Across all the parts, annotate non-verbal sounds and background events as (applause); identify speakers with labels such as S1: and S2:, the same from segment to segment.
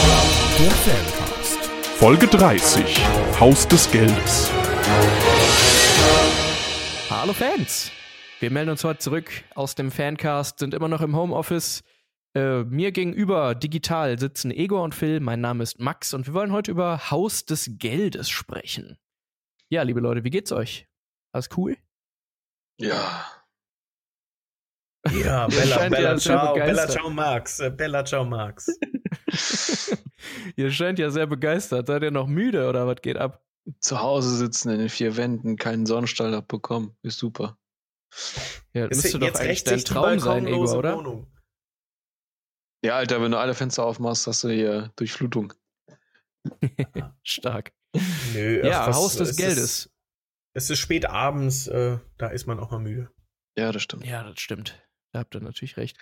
S1: Der Fancast. Folge 30. Haus des Geldes.
S2: Hallo Fans! Wir melden uns heute zurück aus dem Fancast, sind immer noch im Homeoffice. Äh, mir gegenüber digital sitzen Ego und Phil. Mein Name ist Max und wir wollen heute über Haus des Geldes sprechen. Ja, liebe Leute, wie geht's euch? Alles cool?
S3: Ja.
S4: Ja, (laughs) Bella,
S2: ja
S4: Bella,
S2: sehr
S4: ciao, Bella,
S2: begeistert.
S4: ciao, Max. Äh, Bella, ciao, Max. (laughs)
S2: Ihr scheint ja sehr begeistert. Seid ihr noch müde oder was geht ab?
S3: Zu Hause sitzen in den vier Wänden, keinen Sonnenstrahl abbekommen. Ist super.
S2: Ja, das
S4: Ist
S2: müsste doch eigentlich dein Traum sein, Ego, oder?
S4: Wohnung.
S3: Ja, Alter, wenn du alle Fenster aufmachst, hast du hier Durchflutung. (laughs)
S2: Stark.
S4: Nö,
S2: Ja,
S4: ach, was-
S2: Haus des
S4: es
S2: Geldes.
S4: Ist, es ist spät abends, äh, da ist man auch mal müde.
S3: Ja, das stimmt.
S2: Ja, das stimmt. Da habt ihr natürlich recht.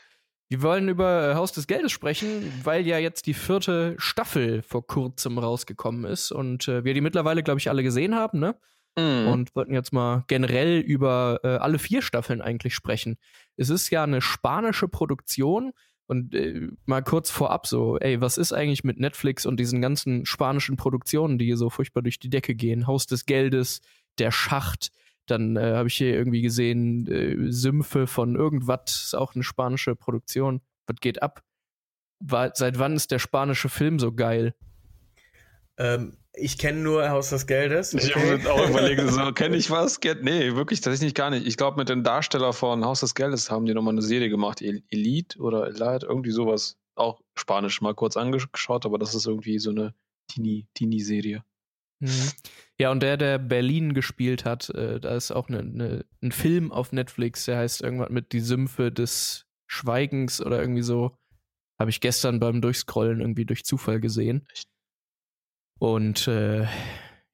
S2: Wir wollen über äh, Haus des Geldes sprechen, weil ja jetzt die vierte Staffel vor kurzem rausgekommen ist und äh, wir die mittlerweile, glaube ich, alle gesehen haben, ne?
S3: Mhm.
S2: Und wollten jetzt mal generell über äh, alle vier Staffeln eigentlich sprechen. Es ist ja eine spanische Produktion und äh, mal kurz vorab so, ey, was ist eigentlich mit Netflix und diesen ganzen spanischen Produktionen, die so furchtbar durch die Decke gehen? Haus des Geldes, Der Schacht, dann äh, habe ich hier irgendwie gesehen, äh, Sümpfe von irgendwas, ist auch eine spanische Produktion. Was geht ab? Wa- seit wann ist der spanische Film so geil?
S4: Ähm, ich kenne nur Haus des Geldes.
S3: Ich
S4: okay?
S3: habe auch überlegt, so, (laughs) kenne ich was? Nee, wirklich, tatsächlich gar nicht. Ich glaube, mit dem Darsteller von Haus des Geldes haben die nochmal eine Serie gemacht. El- Elite oder Elite, irgendwie sowas. Auch Spanisch mal kurz angeschaut, aber das ist irgendwie so eine Teenie- Teenie-Serie.
S2: Mhm. Ja, und der, der Berlin gespielt hat, äh, da ist auch ne, ne, ein Film auf Netflix, der heißt irgendwas mit Die Sümpfe des Schweigens oder irgendwie so. Habe ich gestern beim Durchscrollen irgendwie durch Zufall gesehen. Und äh,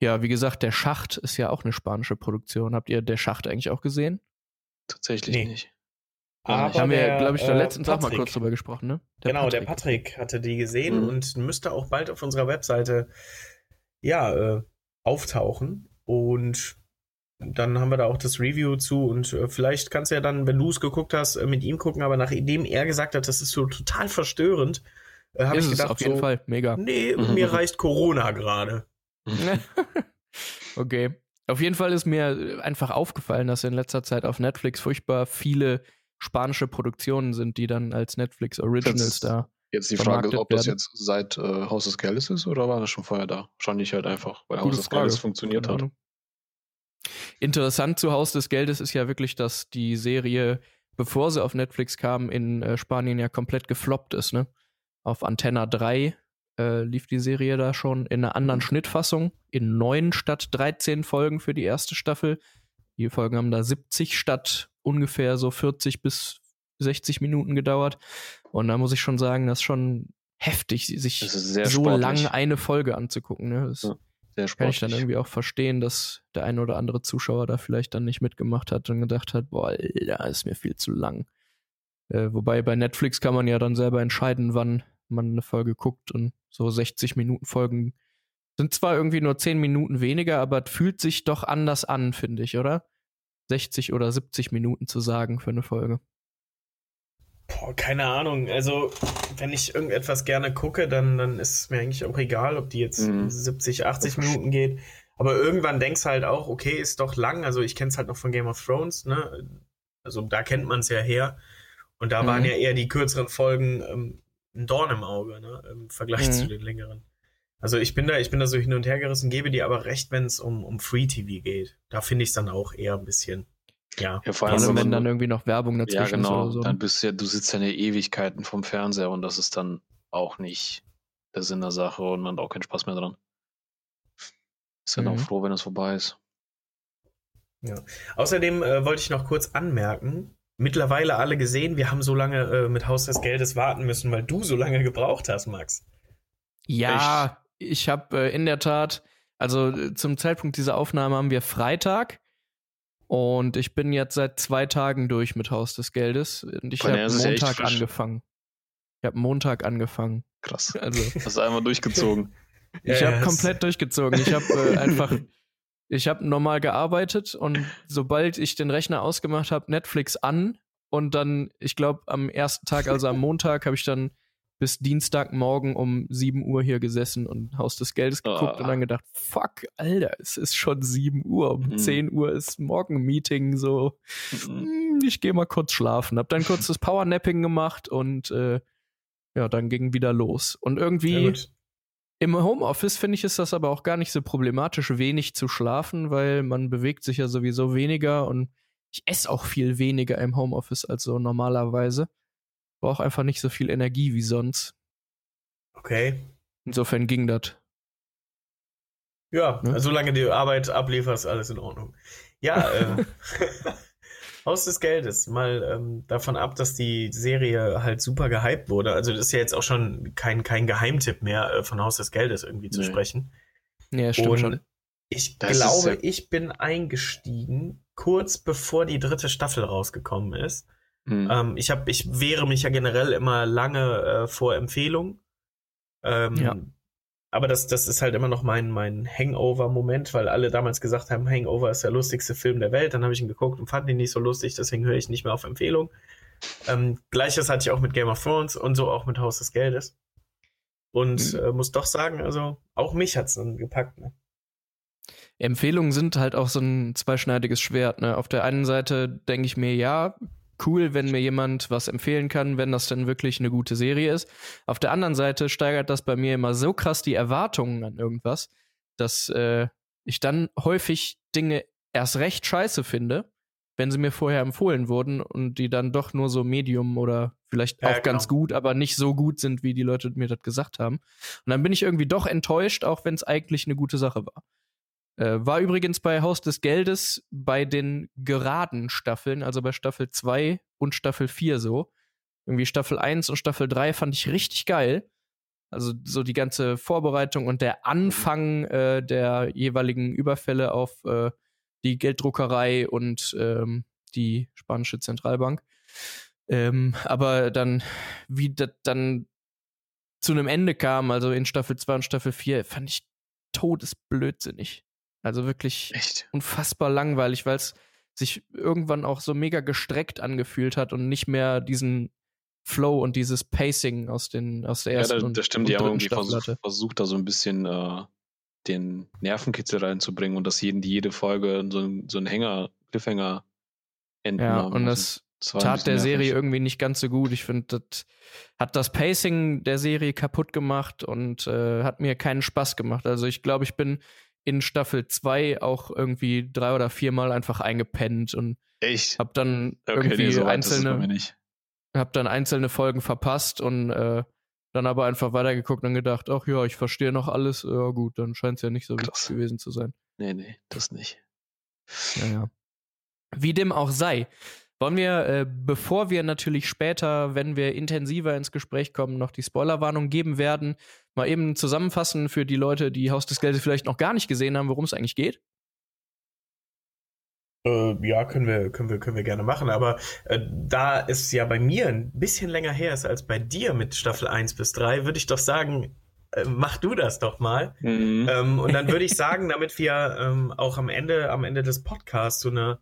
S2: ja, wie gesagt, der Schacht ist ja auch eine spanische Produktion. Habt ihr der Schacht eigentlich auch gesehen?
S3: Tatsächlich
S4: Nee.
S3: nicht.
S4: Aber
S2: haben wir,
S4: der,
S2: glaube ich, der
S4: äh,
S2: letzten Tag mal
S4: Patrick.
S2: kurz drüber gesprochen, ne?
S4: genau, der Patrick hatte die gesehen
S3: Mhm.
S4: und müsste auch bald auf unserer Webseite ja, äh, auftauchen. Und dann haben wir da auch das Review zu und äh, vielleicht kannst du ja dann, wenn du es geguckt hast, äh, mit ihm gucken, aber nachdem er gesagt hat, das ist so total verstörend, äh, habe ich
S2: es
S4: gedacht,
S2: auf jeden
S4: so,
S2: Fall mega.
S4: nee,
S3: Mhm.
S4: mir reicht Corona gerade. (laughs)
S2: okay. Auf jeden Fall ist mir einfach aufgefallen, dass in letzter Zeit auf Netflix furchtbar viele spanische Produktionen sind, die dann als Netflix Originals
S3: Das-
S2: da.
S3: Jetzt die Frage ist, ob das
S2: werden.
S3: jetzt seit äh, Haus des Geldes ist oder war das schon vorher da? Wahrscheinlich halt einfach, weil
S2: Gute
S3: Haus des. Geldes funktioniert hat.
S2: Interessant zu Haus des Geldes ist ja wirklich, dass die Serie, bevor sie auf Netflix kam, in äh, Spanien ja komplett gefloppt ist. Ne? Auf Antenna 3 äh, lief die Serie da schon in einer anderen Schnittfassung, in neun statt 13 Folgen für die erste Staffel. Die Folgen haben da 70 statt ungefähr so 40 bis 60 Minuten gedauert. Und da muss ich schon sagen, das ist schon heftig, sich so
S3: sportlich.
S2: lang eine Folge anzugucken. Ne? Das
S3: Ja, Sehr
S2: kann ich dann irgendwie auch verstehen, dass der ein oder andere Zuschauer da vielleicht dann nicht mitgemacht hat und gedacht hat, boah, Alter, ist mir viel zu lang. Äh, wobei bei Netflix kann man ja dann selber entscheiden, wann man eine Folge guckt und so 60 Minuten Folgen sind zwar irgendwie nur 10 Minuten weniger, aber es fühlt sich doch anders an, finde ich, oder? 60 oder 70 Minuten zu sagen für eine Folge.
S4: Boah, keine Ahnung. Also, wenn ich irgendetwas gerne gucke, dann, dann ist es mir eigentlich auch egal, ob die jetzt
S3: Mhm.
S4: 70, 80 Minuten geht. Aber irgendwann denkst halt auch, okay, ist doch lang. Also, ich kenne es halt noch von Game of Thrones, ne? Also, da kennt man es ja her. Und da
S2: Mhm.
S4: waren ja eher die kürzeren Folgen ähm, ein Dorn im Auge, ne? Im Vergleich
S2: Mhm.
S4: zu den längeren. Also, ich bin da, ich bin da so hin und her gerissen, gebe dir aber recht, wenn es um, um Free TV geht. Da finde ich es dann auch eher ein bisschen, ja.
S3: Ja, vor allem,
S2: allem,
S3: wenn
S2: dann irgendwie noch Werbung
S3: Ja,
S2: dazwischen
S3: genau.
S2: ist oder so.
S3: Dann bist du ja, du sitzt ja eine Ewigkeiten vom Fernseher und das ist dann auch nicht der Sinn der Sache und man hat auch keinen Spaß mehr dran. Ist dann
S2: Mhm.
S3: auch froh, wenn es vorbei ist.
S4: Außerdem äh, wollte ich noch kurz anmerken, mittlerweile alle gesehen, wir haben so lange äh, mit Haus des Geldes warten müssen, weil du so lange gebraucht hast, Max.
S2: Ja, ich habe äh, in der Tat, also äh, zum Zeitpunkt dieser Aufnahme haben wir Freitag und ich bin jetzt seit zwei Tagen durch mit Haus des Geldes und ich habe
S3: ja
S2: Montag angefangen. Ich habe Montag angefangen.
S3: Krass. (laughs)
S2: Also
S3: Hast du einmal durchgezogen. (laughs)
S2: ich
S4: Ja,
S2: habe
S4: ja,
S2: komplett durchgezogen. Ich habe äh, (laughs) einfach, ich habe normal gearbeitet und sobald ich den Rechner ausgemacht habe, Netflix an und dann, ich glaube, am ersten Tag, also am Montag, habe ich dann bis Dienstagmorgen um 7 Uhr hier gesessen und Haus des Geldes geguckt
S3: Ah.
S2: und dann gedacht, fuck, Alter, es ist schon 7 Uhr. Um
S3: Mhm.
S2: 10 Uhr ist Morgenmeeting, so.
S3: Mhm.
S2: Hm, Ich gehe mal kurz schlafen. Hab dann kurz das Powernapping gemacht und äh, ja, dann ging wieder los. Und irgendwie
S4: gut.
S2: im Homeoffice finde ich, ist das aber auch gar nicht so problematisch, wenig zu schlafen, weil man bewegt sich ja sowieso weniger und ich esse auch viel weniger im Homeoffice als so normalerweise. Brauche einfach nicht so viel Energie wie sonst.
S4: Okay.
S2: Insofern ging das.
S4: Ja,
S2: Ne?
S4: solange die Arbeit ablieferst, alles in Ordnung. Ja, äh, (laughs) (laughs) Haus des Geldes, mal ähm, davon ab, dass die Serie halt super gehypt wurde. Also das ist ja jetzt auch schon kein, kein Geheimtipp mehr, äh, von Haus des Geldes irgendwie zu
S3: Nee.
S4: sprechen.
S2: Ja, stimmt
S4: Und
S2: schon.
S4: ich
S3: Das
S4: glaube,
S3: ja-
S4: ich bin eingestiegen, kurz bevor die dritte Staffel rausgekommen ist.
S3: Mhm.
S4: Ähm, ich, hab, ich wehre mich ja generell immer lange äh, vor Empfehlungen. Ähm,
S2: Ja.
S4: Aber das, das ist halt immer noch mein, mein Hangover-Moment, weil alle damals gesagt haben, Hangover ist der lustigste Film der Welt. Dann habe ich ihn geguckt und fand ihn nicht so lustig, deswegen höre ich nicht mehr auf Empfehlung. Ähm, Gleiches hatte ich auch mit Game of Thrones und so auch mit Haus des Geldes. Und
S2: Mhm.
S4: äh, muss doch sagen, also auch mich hat's dann gepackt. Ne?
S2: Empfehlungen sind halt auch so ein zweischneidiges Schwert. Ne? Auf der einen Seite denke ich mir, ja, cool, wenn mir jemand was empfehlen kann, wenn das denn wirklich eine gute Serie ist. Auf der anderen Seite steigert das bei mir immer so krass die Erwartungen an irgendwas, dass äh, ich dann häufig Dinge erst recht scheiße finde, wenn sie mir vorher empfohlen wurden und die dann doch nur so Medium oder vielleicht
S4: Ja,
S2: auch
S4: genau.
S2: ganz gut, aber nicht so gut sind, wie die Leute mir das gesagt haben. Und dann bin ich irgendwie doch enttäuscht, auch wenn es eigentlich eine gute Sache war. Äh, war übrigens bei Haus des Geldes bei den geraden Staffeln, also bei Staffel 2 und Staffel 4 so. Irgendwie Staffel 1 und Staffel 3 fand ich richtig geil. Also so die ganze Vorbereitung und der Anfang äh, der jeweiligen Überfälle auf äh, die Gelddruckerei und ähm, die spanische Zentralbank. Ähm, aber dann, wie das dann zu einem Ende kam, also in Staffel 2 und Staffel 4, fand ich todesblödsinnig. Also wirklich
S3: Echt?
S2: unfassbar langweilig, weil es sich irgendwann auch so mega gestreckt angefühlt hat und nicht mehr diesen Flow und dieses Pacing aus, den, aus der
S3: Ja,
S2: ersten
S3: das,
S2: und,
S3: das stimmt.
S2: und
S3: Die haben irgendwie versucht, versucht, da so ein bisschen äh, den Nervenkitzel reinzubringen und dass jeden, jede Folge so ein, so ein Hänger, Cliffhanger enden
S2: Ja,
S3: haben
S2: und
S3: müssen.
S2: das
S3: ein
S2: tat der
S3: nervig.
S2: Serie irgendwie nicht ganz so gut. Ich finde, das hat das Pacing der Serie kaputt gemacht und äh, hat mir keinen Spaß gemacht. Also ich glaube, ich bin in Staffel 2 auch irgendwie drei oder viermal einfach eingepennt und
S3: Echt?
S2: hab dann
S3: Okay,
S2: irgendwie
S3: nee, so
S2: einzelne, hab dann einzelne Folgen verpasst und äh, dann aber einfach weitergeguckt und gedacht, ach ja, ich verstehe noch alles. Ja gut, dann scheint es ja nicht so wichtig gewesen zu sein.
S3: Nee, nee, das nicht.
S2: Naja. Wie dem auch sei. Wollen wir, äh, bevor wir natürlich später, wenn wir intensiver ins Gespräch kommen, noch die Spoilerwarnung geben werden, mal eben zusammenfassen für die Leute, die Haus des Geldes vielleicht noch gar nicht gesehen haben, worum es eigentlich geht?
S4: Äh, ja, können wir, können wir, können wir gerne machen. Aber äh, da es ja bei mir ein bisschen länger her ist als bei dir mit Staffel 1 bis 3, würde ich doch sagen, äh, mach du das doch mal.
S3: Mhm.
S4: Ähm, und dann würde ich (laughs) sagen, damit wir ähm, auch am Ende, am Ende des Podcasts zu einer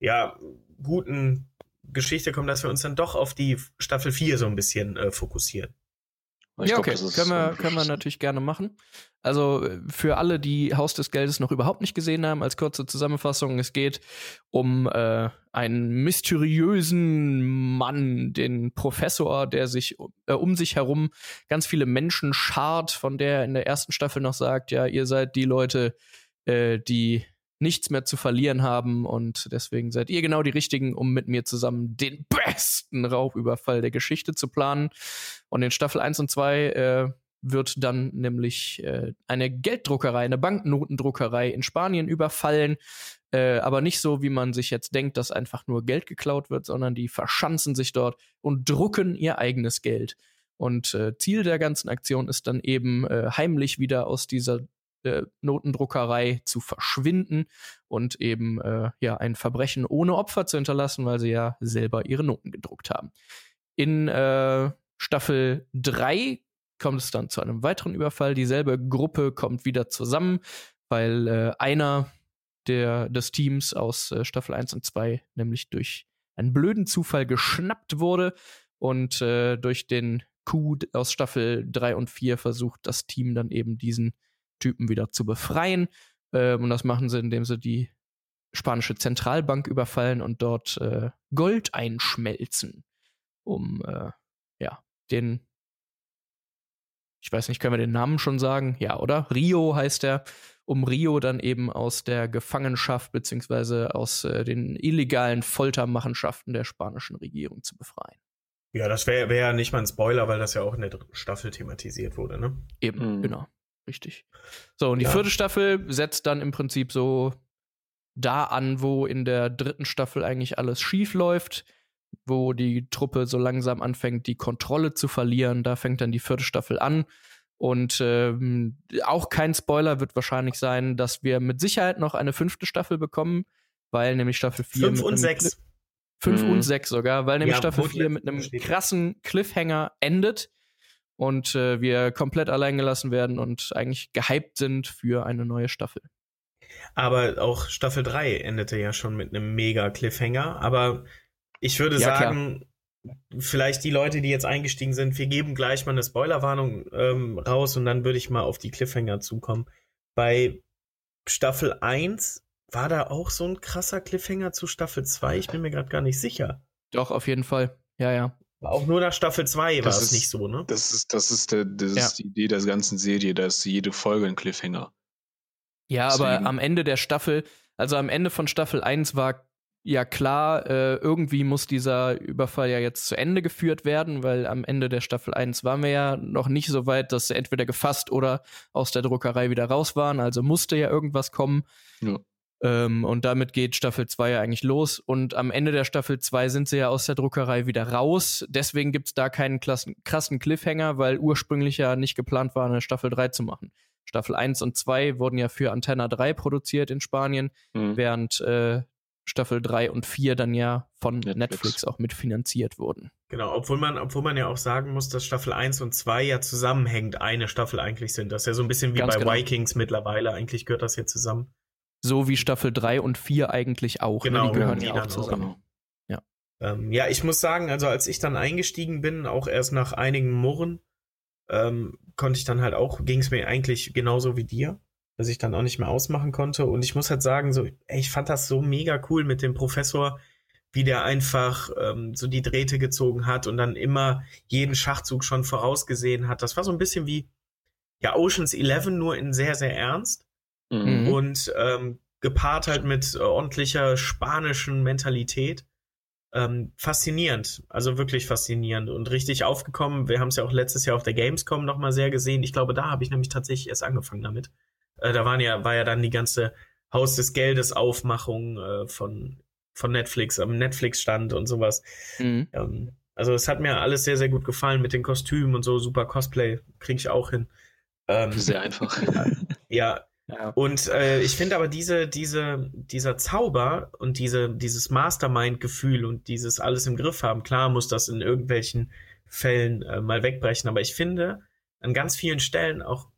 S4: ja, guten Geschichte kommen, dass wir uns dann doch auf die Staffel 4 so ein bisschen äh, fokussieren.
S3: Ich
S2: ja,
S3: glaub,
S2: okay, können wir, können wir natürlich gerne machen. Also äh, für alle, die Haus des Geldes noch überhaupt nicht gesehen haben, als kurze Zusammenfassung, es geht um äh, einen mysteriösen Mann, den Professor, der sich äh, um sich herum ganz viele Menschen schart, von der er in der ersten Staffel noch sagt, ja, ihr seid die Leute, äh, die nichts mehr zu verlieren haben und deswegen seid ihr genau die Richtigen, um mit mir zusammen den besten Raubüberfall der Geschichte zu planen. Und in Staffel 1 und 2 äh, wird dann nämlich äh, eine Gelddruckerei, eine Banknotendruckerei in Spanien überfallen. Äh, aber nicht so, wie man sich jetzt denkt, dass einfach nur Geld geklaut wird, sondern die verschanzen sich dort und drucken ihr eigenes Geld. Und äh, Ziel der ganzen Aktion ist dann eben äh, heimlich wieder aus dieser äh, Notendruckerei zu verschwinden und eben äh, ja ein Verbrechen ohne Opfer zu hinterlassen, weil sie ja selber ihre Noten gedruckt haben. In äh, Staffel 3 kommt es dann zu einem weiteren Überfall. Dieselbe Gruppe kommt wieder zusammen, weil äh, einer der, des Teams aus äh, Staffel 1 und 2 nämlich durch einen blöden Zufall geschnappt wurde und äh, durch den Coup aus Staffel 3 und 4 versucht das Team dann eben diesen Typen wieder zu befreien. Ähm, und das machen sie, indem sie die spanische Zentralbank überfallen und dort äh, Gold einschmelzen, um äh, ja, den ich weiß nicht, können wir den Namen schon sagen? Ja, oder? Rio heißt er, um Rio dann eben aus der Gefangenschaft beziehungsweise aus äh, den illegalen Foltermachenschaften der spanischen Regierung zu befreien.
S4: Ja, das wäre wär ja nicht mal ein Spoiler, weil das ja auch in der dritten Staffel thematisiert wurde, ne?
S2: Eben, mhm. genau. Richtig. So, und die ja. vierte Staffel setzt dann im Prinzip so da an, wo in der dritten Staffel eigentlich alles schief läuft wo die Truppe so langsam anfängt, die Kontrolle zu verlieren. Da fängt dann die vierte Staffel an. Und ähm, auch kein Spoiler wird wahrscheinlich sein, dass wir mit Sicherheit noch eine fünfte Staffel bekommen, weil nämlich Staffel 4
S4: Fünf und sechs.
S2: Fünf mhm. und sechs sogar, weil nämlich ja, Staffel 4 mit einem krassen Cliffhanger endet und äh, wir komplett allein gelassen werden und eigentlich gehypt sind für eine neue Staffel.
S4: Aber auch Staffel 3 endete ja schon mit einem mega Cliffhanger, aber ich würde ja, sagen, klar. vielleicht die Leute, die jetzt eingestiegen sind, wir geben gleich mal eine Spoilerwarnung ähm, raus und dann würde ich mal auf die Cliffhanger zukommen. Bei Staffel 1 war da auch so ein krasser Cliffhanger zu Staffel 2? Ich bin mir gerade gar nicht sicher.
S2: Doch, auf jeden Fall. Ja, ja.
S4: Auch nur nach Staffel 2 war es nicht so, ne?
S3: Das ist, das ist, der, das ja. ist die Idee der ganzen Serie, da ist jede Folge ein Cliffhanger.
S2: Ja, Deswegen. aber am Ende der Staffel, also am Ende von Staffel 1 war ja klar, äh, irgendwie muss dieser Überfall ja jetzt zu Ende geführt werden, weil am Ende der Staffel 1 waren wir ja noch nicht so weit, dass sie entweder gefasst oder aus der Druckerei wieder raus waren. Also musste ja irgendwas kommen. Ja. Ähm, und damit geht Staffel 2 ja eigentlich los. Und am Ende der Staffel 2 sind sie ja aus der Druckerei wieder raus. Deswegen gibt es da keinen klassen, krassen Cliffhanger, weil ursprünglich ja nicht geplant war, eine Staffel 3 zu machen. Staffel 1 und 2 wurden ja für Antenna 3 produziert in Spanien, mhm. während äh, Staffel 3 und 4 dann ja von Netflix, Netflix auch mitfinanziert wurden.
S4: Genau, obwohl man, obwohl man ja auch sagen muss, dass Staffel 1 und 2 ja zusammenhängend eine Staffel eigentlich sind. Das ist ja so ein bisschen wie Ganz bei genau. Vikings mittlerweile. Eigentlich gehört das hier zusammen.
S2: So wie Staffel 3 und 4 eigentlich auch.
S4: Ne? Genau,
S2: ne? die gehören
S4: die
S2: ja auch zusammen. Auch.
S4: Ja. Ähm, ja, ich muss sagen, also als ich dann eingestiegen bin, auch erst nach einigen Murren, ähm, konnte ich dann halt auch, ging es mir eigentlich genauso wie dir dass ich dann auch nicht mehr ausmachen konnte. Und ich muss halt sagen, so, ey, ich fand das so mega cool mit dem Professor, wie der einfach ähm, so die Drähte gezogen hat und dann immer jeden Schachzug schon vorausgesehen hat. Das war so ein bisschen wie ja Oceans 11 nur in sehr sehr ernst mhm. und ähm, gepaart halt mit äh, ordentlicher spanischen Mentalität. Ähm, faszinierend, also wirklich faszinierend und richtig aufgekommen. Wir haben es ja auch letztes Jahr auf der Gamescom nochmal sehr gesehen. Ich glaube, da habe ich nämlich tatsächlich erst angefangen damit. Äh, da waren ja, war ja dann die ganze Haus des Geldes Aufmachung äh, von, von Netflix am Netflix-Stand und sowas. Mhm. Ähm, also es hat mir alles sehr, sehr gut gefallen mit den Kostümen und so, super Cosplay, kriege ich auch hin.
S3: Ähm, sehr einfach. (laughs)
S4: ja. Ja. Und äh, ich finde aber diese, diese, dieser Zauber und diese, dieses Mastermind-Gefühl und dieses alles im Griff haben, klar muss das in irgendwelchen Fällen äh, mal wegbrechen, aber ich finde an ganz vielen Stellen auch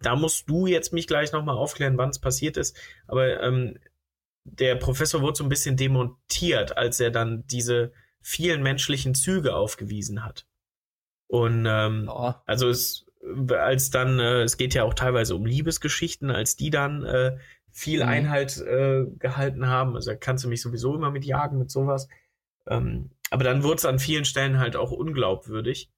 S4: da musst du jetzt mich gleich nochmal aufklären, wann es passiert ist. Aber ähm, der Professor wurde so ein bisschen demontiert, als er dann diese vielen menschlichen Züge aufgewiesen hat. Und ähm, oh. also es, als dann, äh, es geht ja auch teilweise um Liebesgeschichten, als die dann äh, viel mhm. Einhalt äh, gehalten haben. Also da kannst du mich sowieso immer mit jagen, mit sowas. Ähm, aber dann wurde es an vielen Stellen halt auch unglaubwürdig.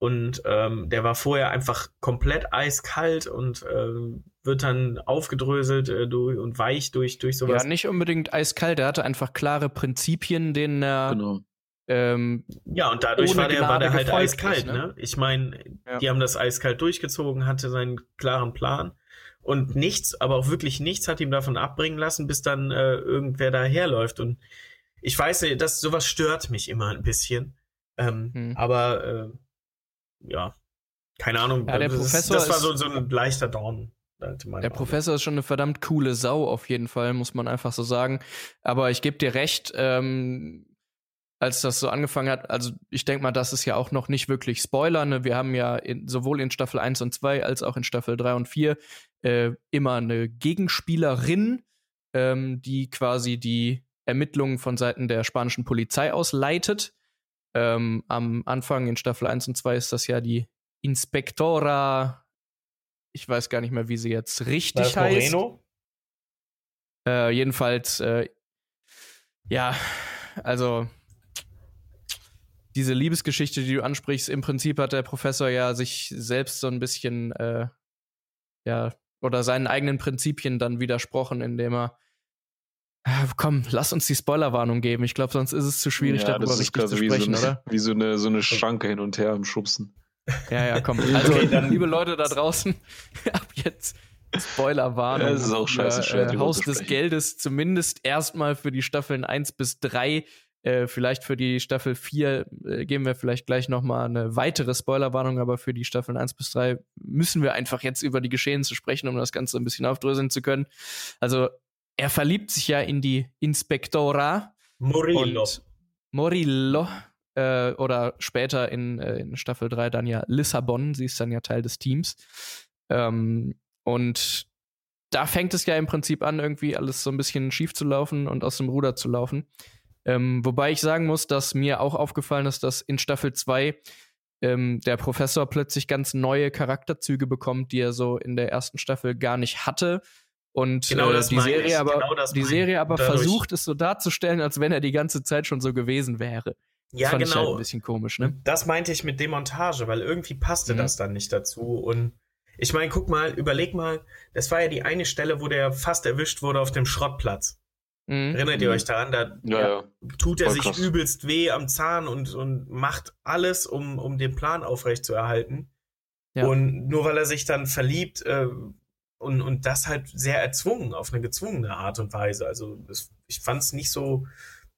S4: Und ähm, der war vorher einfach komplett eiskalt und äh, wird dann aufgedröselt äh, durch, und weich durch, durch sowas.
S2: Ja, nicht unbedingt eiskalt, er hatte einfach klare Prinzipien, denen er. Genau. Ähm,
S4: ja, und dadurch war der, war der halt eiskalt, ist, ne? ne? Ich meine, ja. die haben das eiskalt durchgezogen, hatte seinen klaren Plan. Und nichts, aber auch wirklich nichts hat ihm davon abbringen lassen, bis dann äh, irgendwer daherläuft. Und ich weiß, dass sowas stört mich immer ein bisschen. Ähm, hm. Aber äh, ja, keine Ahnung.
S2: Ja, der das, Professor
S4: das war so, so ein leichter Dorn.
S2: Der Professor ist schon eine verdammt coole Sau, auf jeden Fall, muss man einfach so sagen. Aber ich gebe dir recht, ähm, als das so angefangen hat, also ich denke mal, das ist ja auch noch nicht wirklich Spoiler. Ne? Wir haben ja in, sowohl in Staffel 1 und 2 als auch in Staffel 3 und 4 äh, immer eine Gegenspielerin, ähm, die quasi die Ermittlungen von Seiten der spanischen Polizei aus leitet. Ähm, am Anfang in Staffel 1 und 2 ist das ja die Inspektora. Ich weiß gar nicht mehr, wie sie jetzt richtig
S4: das
S2: heißt.
S4: Moreno?
S2: Äh, jedenfalls, äh, ja, also diese Liebesgeschichte, die du ansprichst, im Prinzip hat der Professor ja sich selbst so ein bisschen, äh, ja, oder seinen eigenen Prinzipien dann widersprochen, indem er Ah, Komm, lass uns die Spoilerwarnung geben. Ich glaube, sonst ist es zu schwierig,
S3: ja,
S2: darüber
S3: das
S2: richtig zu
S3: wie, so
S2: sprechen,
S3: eine,
S2: oder? (laughs)
S3: wie so eine, so eine Schranke hin und her im Schubsen.
S2: Ja, ja, komm. (laughs) Also,
S4: Okay, dann-
S2: liebe Leute da draußen, (laughs) ab jetzt Spoilerwarnung.
S3: Ja, es ist auch scheiße schwer,
S2: äh, Haus des
S3: sprechen.
S2: Geldes zumindest erstmal für die Staffeln 1 bis 3. Äh, vielleicht für die Staffel 4 äh, geben wir vielleicht gleich nochmal eine weitere Spoilerwarnung, aber für die Staffeln 1 bis 3 müssen wir einfach jetzt über die Geschehnisse sprechen, um das Ganze ein bisschen aufdröseln zu können. Also, er verliebt sich ja in die Inspektora
S4: Murillo.
S2: und Morillo äh, oder später in, äh, in Staffel 3 dann ja Lissabon, sie ist dann ja Teil des Teams. Ähm, und da fängt es ja im Prinzip an, irgendwie alles so ein bisschen schief zu laufen und aus dem Ruder zu laufen. Ähm, wobei ich sagen muss, dass mir auch aufgefallen ist, dass in Staffel 2 ähm, der Professor plötzlich ganz neue Charakterzüge bekommt, die er so in der ersten Staffel gar nicht hatte. Und
S4: Genau
S2: äh, die Serie
S4: ich,
S2: aber,
S4: genau
S2: die Serie aber
S4: dadurch-
S2: versucht es so darzustellen, als wenn er die ganze Zeit schon so gewesen wäre. Das
S4: ja,
S2: fand ich halt
S4: genau.
S2: ein bisschen komisch, ne?
S4: Das meinte ich mit Demontage, weil irgendwie passte
S2: Mhm.
S4: das dann nicht dazu. Und ich meine, guck mal, überleg mal, das war ja die eine Stelle, wo der fast erwischt wurde auf dem Schrottplatz.
S2: Mhm.
S4: Erinnert ihr euch daran? Da
S3: Ja, ja.
S4: tut er
S3: Voll
S4: sich
S3: krass.
S4: übelst weh am Zahn und, und macht alles, um, um den Plan aufrechtzuerhalten.
S2: Ja.
S4: Und nur weil er sich dann verliebt äh, und, und das halt sehr erzwungen, auf eine gezwungene Art und Weise. Also das, ich fand es nicht so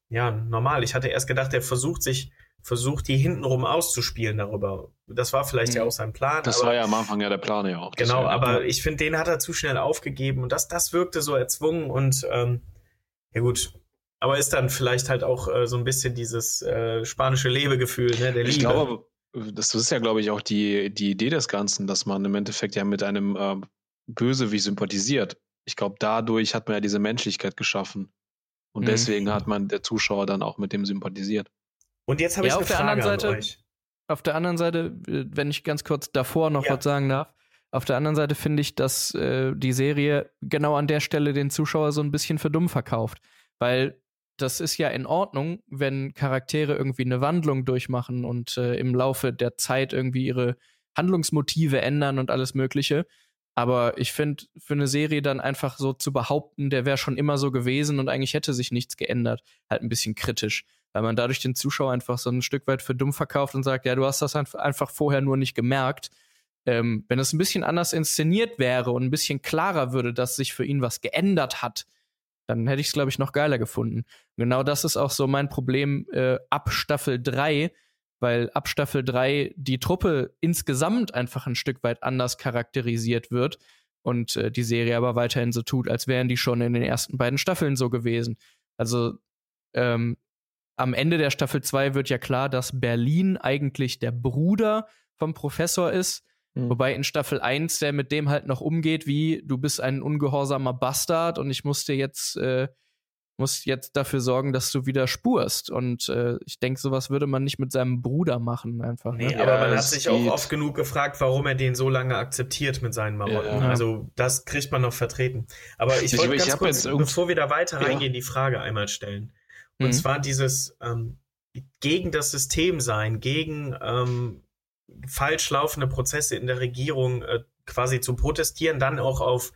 S4: ja, normal. Ich hatte erst gedacht, er versucht sich, versucht die hintenrum auszuspielen darüber. Das war vielleicht
S2: Mhm.
S4: ja auch sein Plan.
S3: Das
S4: aber-
S3: war ja am Anfang ja der Plan ja auch. Das
S4: Genau, aber ich finde, den hat er zu schnell aufgegeben und das, das wirkte so erzwungen und ähm, ja gut. Aber ist dann vielleicht halt auch äh, so ein bisschen dieses äh, spanische Lebegefühl, ne, der Liebe.
S3: Ich glaube, das ist ja, glaube ich, auch die, die Idee des Ganzen, dass man im Endeffekt ja mit einem ähm, Bösewicht sympathisiert. Ich glaube, dadurch hat man ja diese Menschlichkeit geschaffen. Und
S2: Mhm.
S3: deswegen hat man der Zuschauer dann auch mit dem sympathisiert.
S4: und jetzt habe
S2: Ja,
S4: ich eine
S2: auf der
S4: Frage
S2: anderen
S4: an
S2: Seite-
S4: euch.
S2: Auf der anderen Seite, äh, wenn ich ganz kurz davor noch
S4: Ja.
S2: was sagen darf, auf der anderen Seite finde ich, dass äh, die Serie genau an der Stelle den Zuschauer so ein bisschen für dumm verkauft. Weil das ist ja in Ordnung, wenn Charaktere irgendwie eine Wandlung durchmachen und äh, im Laufe der Zeit irgendwie ihre Handlungsmotive ändern und alles Mögliche. Aber ich finde, für eine Serie dann einfach so zu behaupten, der wäre schon immer so gewesen und eigentlich hätte sich nichts geändert, halt ein bisschen kritisch. Weil man dadurch den Zuschauer einfach so ein Stück weit für dumm verkauft und sagt, ja, du hast das einf- einfach vorher nur nicht gemerkt. Ähm, wenn es ein bisschen anders inszeniert wäre und ein bisschen klarer würde, dass sich für ihn was geändert hat, dann hätte ich es, glaube ich, noch geiler gefunden. Genau das ist auch so mein Problem äh, ab Staffel 3, weil ab Staffel 3 die Truppe insgesamt einfach ein Stück weit anders charakterisiert wird und äh, die Serie aber weiterhin so tut, als wären die schon in den ersten beiden Staffeln so gewesen. Also ähm, am Ende der Staffel 2 wird ja klar, dass Berlin eigentlich der Bruder vom Professor ist.
S3: Mhm.
S2: Wobei in Staffel 1 der mit dem halt noch umgeht, wie du bist ein ungehorsamer Bastard und ich muss dir jetzt, äh, muss jetzt dafür sorgen, dass du wieder spurst. Und äh, ich denke, sowas würde man nicht mit seinem Bruder machen, einfach.
S4: Nee,
S2: Ne?
S3: Ja,
S4: aber man hat sich auch
S3: geht.
S4: oft genug gefragt, warum er den so lange akzeptiert mit seinen Marotten.
S3: Ja.
S4: Also das kriegt man noch vertreten. Aber ich
S3: Ich-
S4: wollte ganz kurz, bevor wir da weiter
S3: Ja.
S4: reingehen, die Frage einmal stellen. Und
S2: Mhm.
S4: zwar dieses ähm, gegen das System sein, gegen ähm, falsch laufende Prozesse in der Regierung äh, quasi zu protestieren, dann auch auf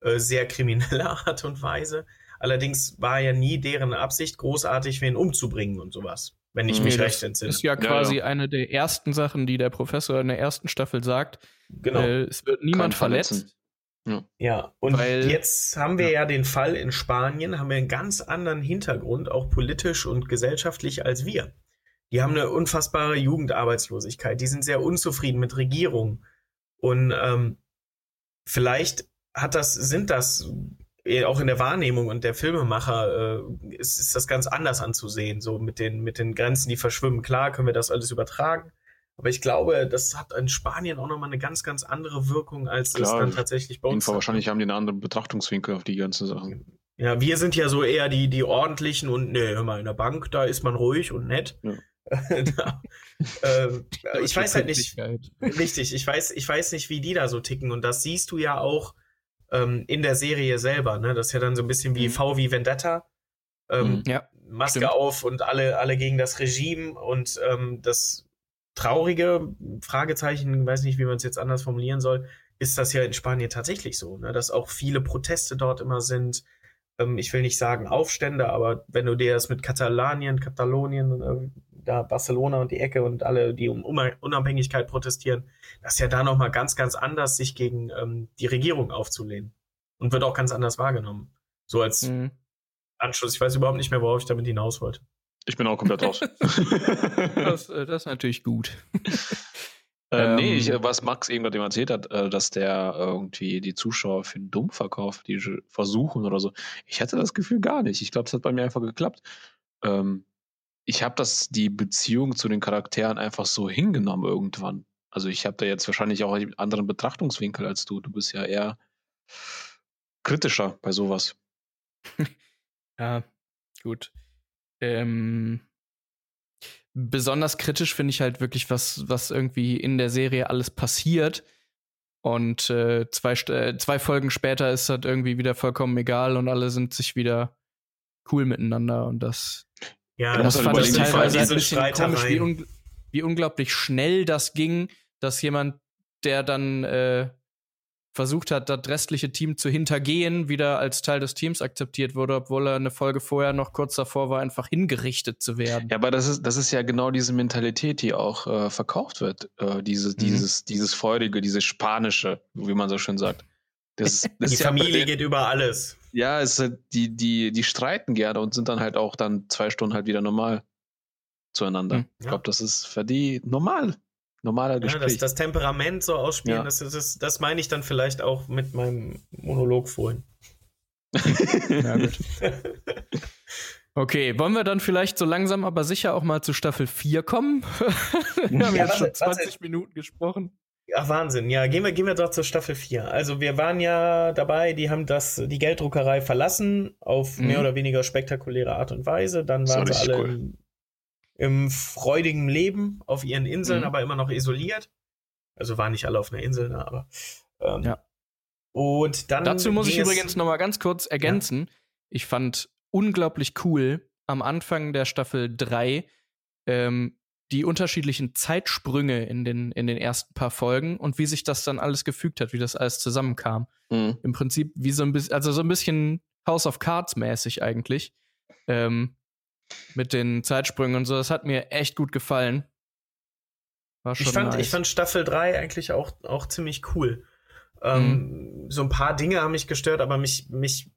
S4: äh, sehr kriminelle (laughs) Art und Weise. Allerdings war ja nie deren Absicht, großartig wen umzubringen und sowas, wenn ich
S3: Nee,
S4: mich
S2: das
S4: recht entsinne.
S2: ist ja
S3: Ja,
S2: quasi
S3: ja.
S2: eine der ersten Sachen, die der Professor in der ersten Staffel sagt.
S4: genau.
S2: Äh, es wird niemand
S3: Kein
S2: verletzt.
S3: Verletzen.
S4: Ja, und
S2: Weil-
S4: jetzt haben wir ja. den Fall in Spanien, haben wir einen ganz anderen Hintergrund, auch politisch und gesellschaftlich als wir. Die haben eine unfassbare Jugendarbeitslosigkeit, die sind sehr unzufrieden mit Regierung. Und ähm, vielleicht hat das, sind das eh, auch in der Wahrnehmung und der Filmemacher äh, ist, ist das ganz anders anzusehen, so mit den, mit den Grenzen, die verschwimmen. Klar können wir das alles übertragen, aber ich glaube, das hat in Spanien auch nochmal eine ganz, ganz andere Wirkung, als es
S3: Klar,
S4: dann tatsächlich bei uns hat.
S3: wahrscheinlich haben die einen anderen Betrachtungswinkel auf die ganzen Sachen.
S4: Ja, wir sind ja so eher die, die ordentlichen und ne, hör mal, in der Bank, da ist man ruhig und nett.
S3: Ja. (laughs)
S4: äh, ich weiß halt nicht. (laughs) Richtig, ich weiß, ich weiß nicht, wie die da so ticken. Und das siehst du ja auch ähm, in der Serie selber. Ne? Das ist ja dann so ein bisschen wie mhm. V wie Vendetta. Ähm, mhm. ja, Maske stimmt. auf und alle, alle gegen das Regime und ähm, das traurige Fragezeichen, weiß nicht, wie man es jetzt anders formulieren soll, ist das ja in Spanien tatsächlich so, ne? dass auch viele Proteste dort immer sind. Ähm, ich will nicht sagen Aufstände, aber wenn du dir das mit Katalanien, Katalonien, da Barcelona und die Ecke und alle, die um Unabhängigkeit protestieren, das ist ja da nochmal ganz, ganz anders, sich gegen ähm, die Regierung aufzulehnen. Und wird auch ganz anders wahrgenommen. So als mhm. Anschluss. Ich weiß überhaupt nicht mehr, worauf ich damit hinaus wollte.
S3: Ich bin auch komplett raus. (laughs)
S2: das, äh, das, ist natürlich gut. (laughs)
S3: äh, nee, ich, ähm. was Max eben gerade erzählt hat, äh, dass der irgendwie die Zuschauer für dumm verkauft, die versuchen oder so. Ich hatte das Gefühl gar nicht. Ich glaube, es hat bei mir einfach geklappt. Ähm, ich habe das die Beziehung zu den Charakteren einfach so hingenommen irgendwann. Also ich habe da jetzt wahrscheinlich auch einen anderen Betrachtungswinkel als du. Du bist ja eher kritischer bei sowas. (laughs)
S2: ja, gut. Ähm, besonders kritisch finde ich halt wirklich, was, was irgendwie in der Serie alles passiert. Und äh, zwei, äh, zwei Folgen später ist das irgendwie wieder vollkommen egal und alle sind sich wieder cool miteinander. Und das,
S4: ja, das, das fand ich
S2: teilweise ein bisschen komisch, wie, un wie unglaublich schnell das ging, dass jemand, der dann äh, versucht hat, das restliche Team zu hintergehen, wieder als Teil des Teams akzeptiert wurde, obwohl er eine Folge vorher noch kurz davor war, einfach hingerichtet zu werden.
S3: Ja, aber das ist, das ist ja genau diese Mentalität, die auch äh, verkauft wird. Äh, diese, mhm. dieses, dieses Feurige, dieses Spanische, wie man so schön sagt.
S4: Das, das die Familie ja, geht über alles.
S3: Ja, es ist, die, die, die streiten gerne und sind dann halt auch dann zwei Stunden halt wieder normal zueinander. Mhm. Ich glaube, das ist für die normal normaler Gespräch. Ja,
S4: das, das Temperament so ausspielen, ja. das, das, das meine ich dann vielleicht auch mit meinem Monolog vorhin.
S2: ja, gut. (laughs) Okay, wollen wir dann vielleicht so langsam aber sicher auch mal zu Staffel 4 kommen? (laughs) wir haben ja, jetzt schon 20 warte. Minuten gesprochen.
S4: Ach, Wahnsinn. Ja, gehen wir, gehen wir doch zur Staffel 4. Also wir waren ja dabei, die haben das, die Gelddruckerei verlassen auf mhm. mehr oder weniger spektakuläre Art und Weise. Dann waren sie alle cool im freudigen Leben auf ihren Inseln, mhm. aber immer noch isoliert. Also waren nicht alle auf einer Insel, ne, aber. Ähm, ja. Und dann.
S2: Dazu muss ich übrigens noch mal ganz kurz ergänzen. Ja. Ich fand unglaublich cool am Anfang der Staffel 3 ähm, die unterschiedlichen Zeitsprünge in den, in den ersten paar Folgen und wie sich das dann alles gefügt hat, wie das alles zusammenkam. Mhm. Im Prinzip wie so ein bisschen, also so ein bisschen House of Cards mäßig eigentlich. Ähm, mit den Zeitsprüngen und so. Das hat mir echt gut gefallen.
S4: War schon ich, fand, nice. ich fand Staffel 3 eigentlich auch, auch ziemlich cool. Ähm, mhm. So ein paar Dinge haben mich gestört, aber mich, mich,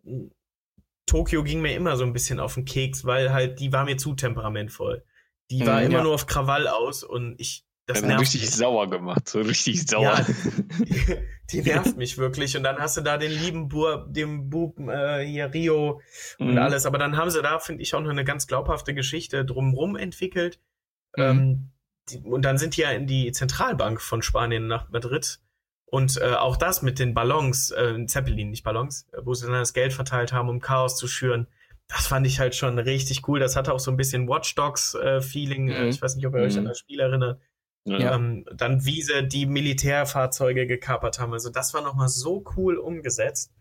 S4: Tokio ging mir immer so ein bisschen auf den Keks, weil halt, die war mir zu temperamentvoll. Die war mhm, immer ja. nur auf Krawall aus und ich,
S3: das nervt richtig mich. sauer gemacht, so richtig sauer. Ja, (laughs)
S4: die, die, (laughs) nervt mich wirklich. Und dann hast du da den lieben Bub, dem Bub äh, hier Rio und mhm. alles. Aber dann haben sie da, finde ich, auch noch eine ganz glaubhafte Geschichte drumrum entwickelt. Mhm. Ähm, die, und dann sind die ja in die Zentralbank von Spanien nach Madrid. Und äh, auch das mit den Ballons, äh, Zeppelin, nicht Ballons, äh, wo sie dann das Geld verteilt haben, um Chaos zu schüren. Das fand ich halt schon richtig cool. Das hatte auch so ein bisschen Watch Dogs-Feeling. Äh, mhm. ich weiß nicht, ob ihr euch an mhm. das Spiel erinnert. Ja. Ähm, dann wie sie die Militärfahrzeuge gekapert haben. Also das war nochmal so cool umgesetzt.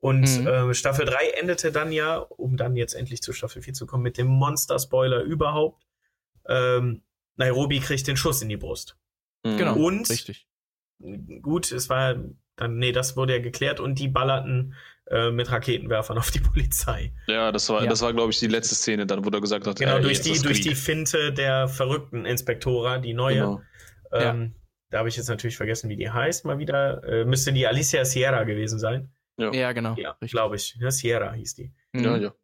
S4: Und mhm. äh, Staffel 3 endete dann ja, um dann jetzt endlich zu Staffel 4 zu kommen, mit dem Monster-Spoiler überhaupt. Ähm, Nairobi kriegt den Schuss in die Brust.
S2: Mhm. Genau. Und richtig.
S4: Gut, es war dann, nee, das wurde ja geklärt und die ballerten äh, mit Raketenwerfern auf die Polizei.
S3: Ja, das war, ja. das war, glaube ich, die letzte Szene, dann wurde gesagt hat,
S4: genau, ey, durch die, durch die Finte der verrückten Inspektora, die neue. Genau. Ähm, ja. Da habe ich jetzt natürlich vergessen, wie die heißt, mal wieder. Äh, müsste die Alicia Sierra gewesen sein.
S2: Ja, ja genau.
S4: Ja, glaube ich. Ja, Sierra hieß die.
S3: Mhm. Ja, ja.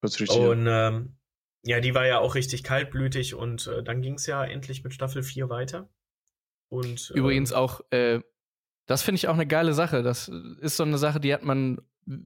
S4: Hört richtig und ähm, ja, die war ja auch richtig kaltblütig und äh, dann ging es ja endlich mit Staffel 4 weiter. Und,
S2: Übrigens auch, äh, das finde ich auch eine geile Sache. Das ist so eine Sache, die hat man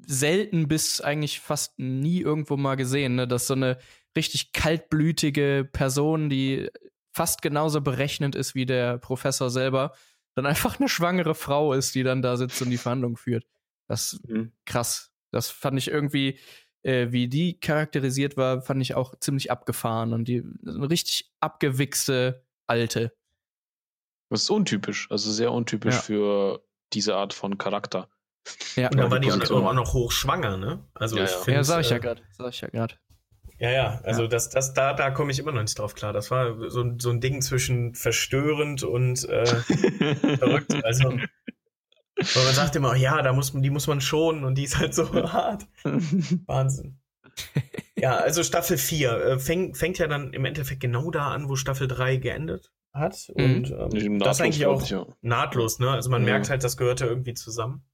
S2: selten bis eigentlich fast nie irgendwo mal gesehen, ne? dass so eine richtig kaltblütige Person, die fast genauso berechnend ist wie der Professor selber, dann einfach eine schwangere Frau ist, die dann da sitzt und die Verhandlung führt. Das mhm. krass. Das fand ich irgendwie, äh, wie die charakterisiert war, fand ich auch ziemlich abgefahren und die eine richtig abgewichste Alte.
S3: Das ist untypisch, also sehr untypisch
S2: Ja.
S3: für diese Art von Charakter.
S2: Ja,
S4: Und dann war die auch
S3: Position.
S4: auch noch hochschwanger, ne? Also
S3: Ja,
S4: ich
S3: ja.
S4: finde.
S2: ja sag ich ja
S4: äh,
S2: gerade. Sag ich ja gerade.
S4: Ja, ja, also Das, das, da, da komme ich immer noch nicht drauf klar. Das war so, ein- so ein Ding zwischen verstörend und äh, (laughs) verrückt. Also, weil man sagt immer, oh ja, da muss man, die muss man schonen und die ist halt so (laughs) hart. Wahnsinn. Ja, also Staffel 4 äh, fängt, fängt ja dann im Endeffekt genau da an, wo Staffel 3 geendet hat. Und ähm, das ist eigentlich auch
S3: Ja.
S4: nahtlos, ne? Also man
S3: Ja.
S4: merkt halt, das gehörte irgendwie zusammen.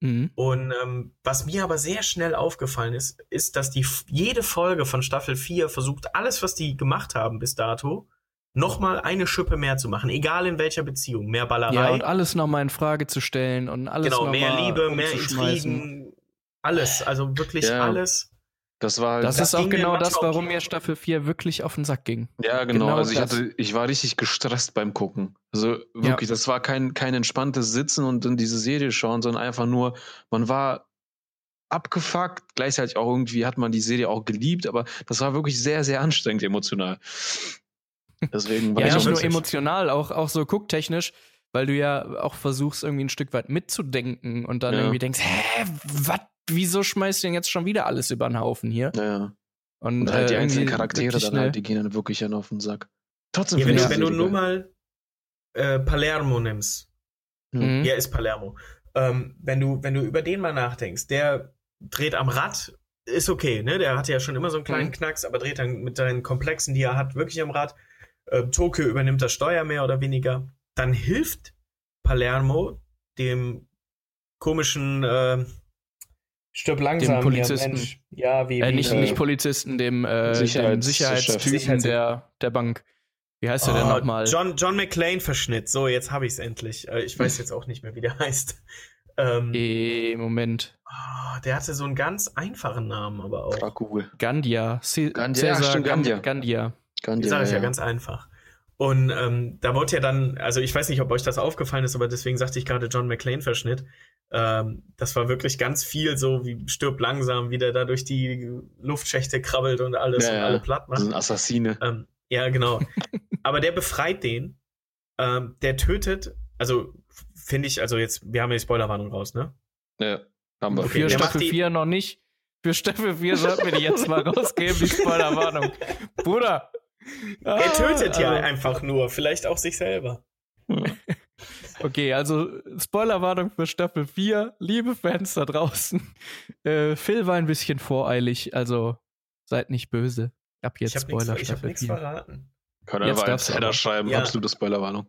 S2: Mhm.
S4: Und ähm, was mir aber sehr schnell aufgefallen ist, ist, dass die jede Folge von Staffel 4 versucht, alles, was die gemacht haben bis dato, nochmal eine Schippe mehr zu machen, egal in welcher Beziehung. Mehr Ballerei,
S2: Ja, und alles nochmal in Frage zu stellen und alles
S4: genau,
S2: noch
S4: mehr
S2: mal
S4: Liebe, mehr. Intrigen, alles, also wirklich
S3: Ja.
S4: alles.
S3: Das war halt,
S2: Das,
S4: Das
S2: ist auch genau das, warum mir Staffel 4 wirklich auf den Sack ging.
S3: ja genau.
S2: genau
S3: also ich
S2: das.
S3: hatte, ich war richtig gestresst beim Gucken. Also wirklich, das war kein, kein entspanntes Sitzen und in diese Serie schauen, sondern einfach nur, man war abgefuckt, gleichzeitig auch irgendwie hat man die Serie auch geliebt, aber das war wirklich sehr, sehr anstrengend emotional. Deswegen war
S2: Ja,
S3: ich
S2: nicht
S3: auch
S2: nur emotional, auch, auch so gucktechnisch, weil du ja auch versuchst, irgendwie ein Stück weit mitzudenken und dann
S3: Ja.
S2: irgendwie denkst, hä, was? Wieso schmeißt du denn jetzt schon wieder alles über den Haufen hier?
S3: Ja.
S2: Und,
S3: Und halt die
S2: äh,
S3: einzelnen
S2: irgendwie
S3: Charaktere dann halt, die gehen dann wirklich dann auf den Sack. Trotzdem
S4: Ja, wenn,
S3: ich
S4: wenn
S3: die
S4: du nur mal äh, Palermo nimmst,
S2: Mhm.
S4: Ja, ist Palermo. Ähm, wenn, du, wenn du über den mal nachdenkst, der dreht am Rad, ist okay, ne? Der hatte ja schon immer so einen kleinen
S2: Mhm.
S4: Knacks, aber dreht dann mit seinen Komplexen, die er hat, wirklich am Rad. Äh, Tokio übernimmt das Steuer mehr oder weniger. Dann hilft Palermo dem komischen äh, Stirb langsam hier,
S2: Polizisten.
S4: Mensch. Ja, wie,
S2: Äh,
S4: wie
S2: nicht,
S3: äh,
S2: nicht Polizisten, dem, äh,
S3: Sicherheits-
S2: dem Sicherheitstypen
S4: Sicherheits-
S2: der, der Bank. Wie heißt er denn
S4: Oh,
S2: nochmal?
S4: John, John McClane Verschnitt. So, jetzt habe ich es endlich. Äh, ich weiß jetzt auch nicht mehr, wie der (laughs) heißt. Ähm,
S2: Eh, Moment.
S4: oh, der hatte so einen ganz einfachen Namen, aber auch.
S3: Cool.
S2: Gandia. C
S3: Gandia, ja,
S2: Cäsar
S3: stimmt, Gandia.
S2: Gandia.
S3: Kann
S4: Die sage ich ja ganz einfach. Und ähm, da wurde ja dann, also ich weiß nicht, ob euch das aufgefallen ist, aber deswegen sagte ich gerade John McClane Verschnitt. Ähm, das war wirklich ganz viel so wie stirb langsam, wie der da durch die Luftschächte krabbelt und alles
S3: Ja,
S4: und
S3: ja.
S4: alle platt
S3: Das
S4: macht.
S3: sind Assassine.
S4: Ähm, ja, genau. (laughs) Aber der befreit den. Ähm, der tötet, also finde ich, also jetzt, wir haben ja die Spoilerwarnung raus, ne?
S3: Ja, haben wir.
S4: Okay,
S2: Für Staffel
S4: die-
S2: 4 noch nicht. Für Staffel 4 sollten wir die jetzt mal (laughs) rausgeben, die Spoilerwarnung. Bruder.
S4: Er tötet ja
S2: also,
S4: einfach nur, vielleicht auch sich selber. (laughs)
S2: Okay, also Spoilerwarnung für Staffel 4. Liebe Fans da draußen. Äh, Phil war ein bisschen voreilig, also seid nicht böse. Ab jetzt
S4: ich habe nichts
S2: Spoiler
S4: ich hab
S2: Staffel
S4: nix
S2: 4.
S4: verraten.
S3: Können
S2: Jetzt
S3: wir
S2: du
S3: Header schreiben.
S4: Ja.
S3: Absolute Spoilerwarnung.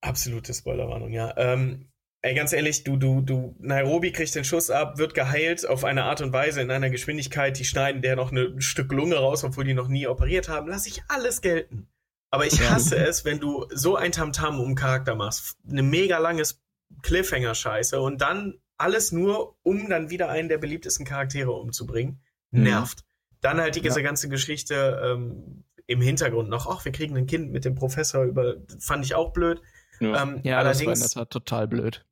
S4: Absolute Spoilerwarnung, ja. Ähm, ey, ganz ehrlich, du, du, du, Nairobi kriegt den Schuss ab, wird geheilt auf eine Art und Weise in einer Geschwindigkeit, die schneiden der noch ein Stück Lunge raus, obwohl die noch nie operiert haben. Lass ich alles gelten. Aber ich
S2: Ja.
S4: hasse es, wenn du so ein Tamtam um einen Charakter machst. Eine mega langes Cliffhanger-Scheiße und dann alles nur, um dann wieder einen der beliebtesten Charaktere umzubringen.
S3: Mhm.
S4: Nervt. Dann halt diese ganze Geschichte ähm, im Hintergrund noch, ach, wir kriegen ein Kind mit dem Professor über, fand ich auch blöd.
S3: Ja.
S4: Ähm,
S2: Ja, das war in
S4: allerdings,
S2: der Tat total blöd.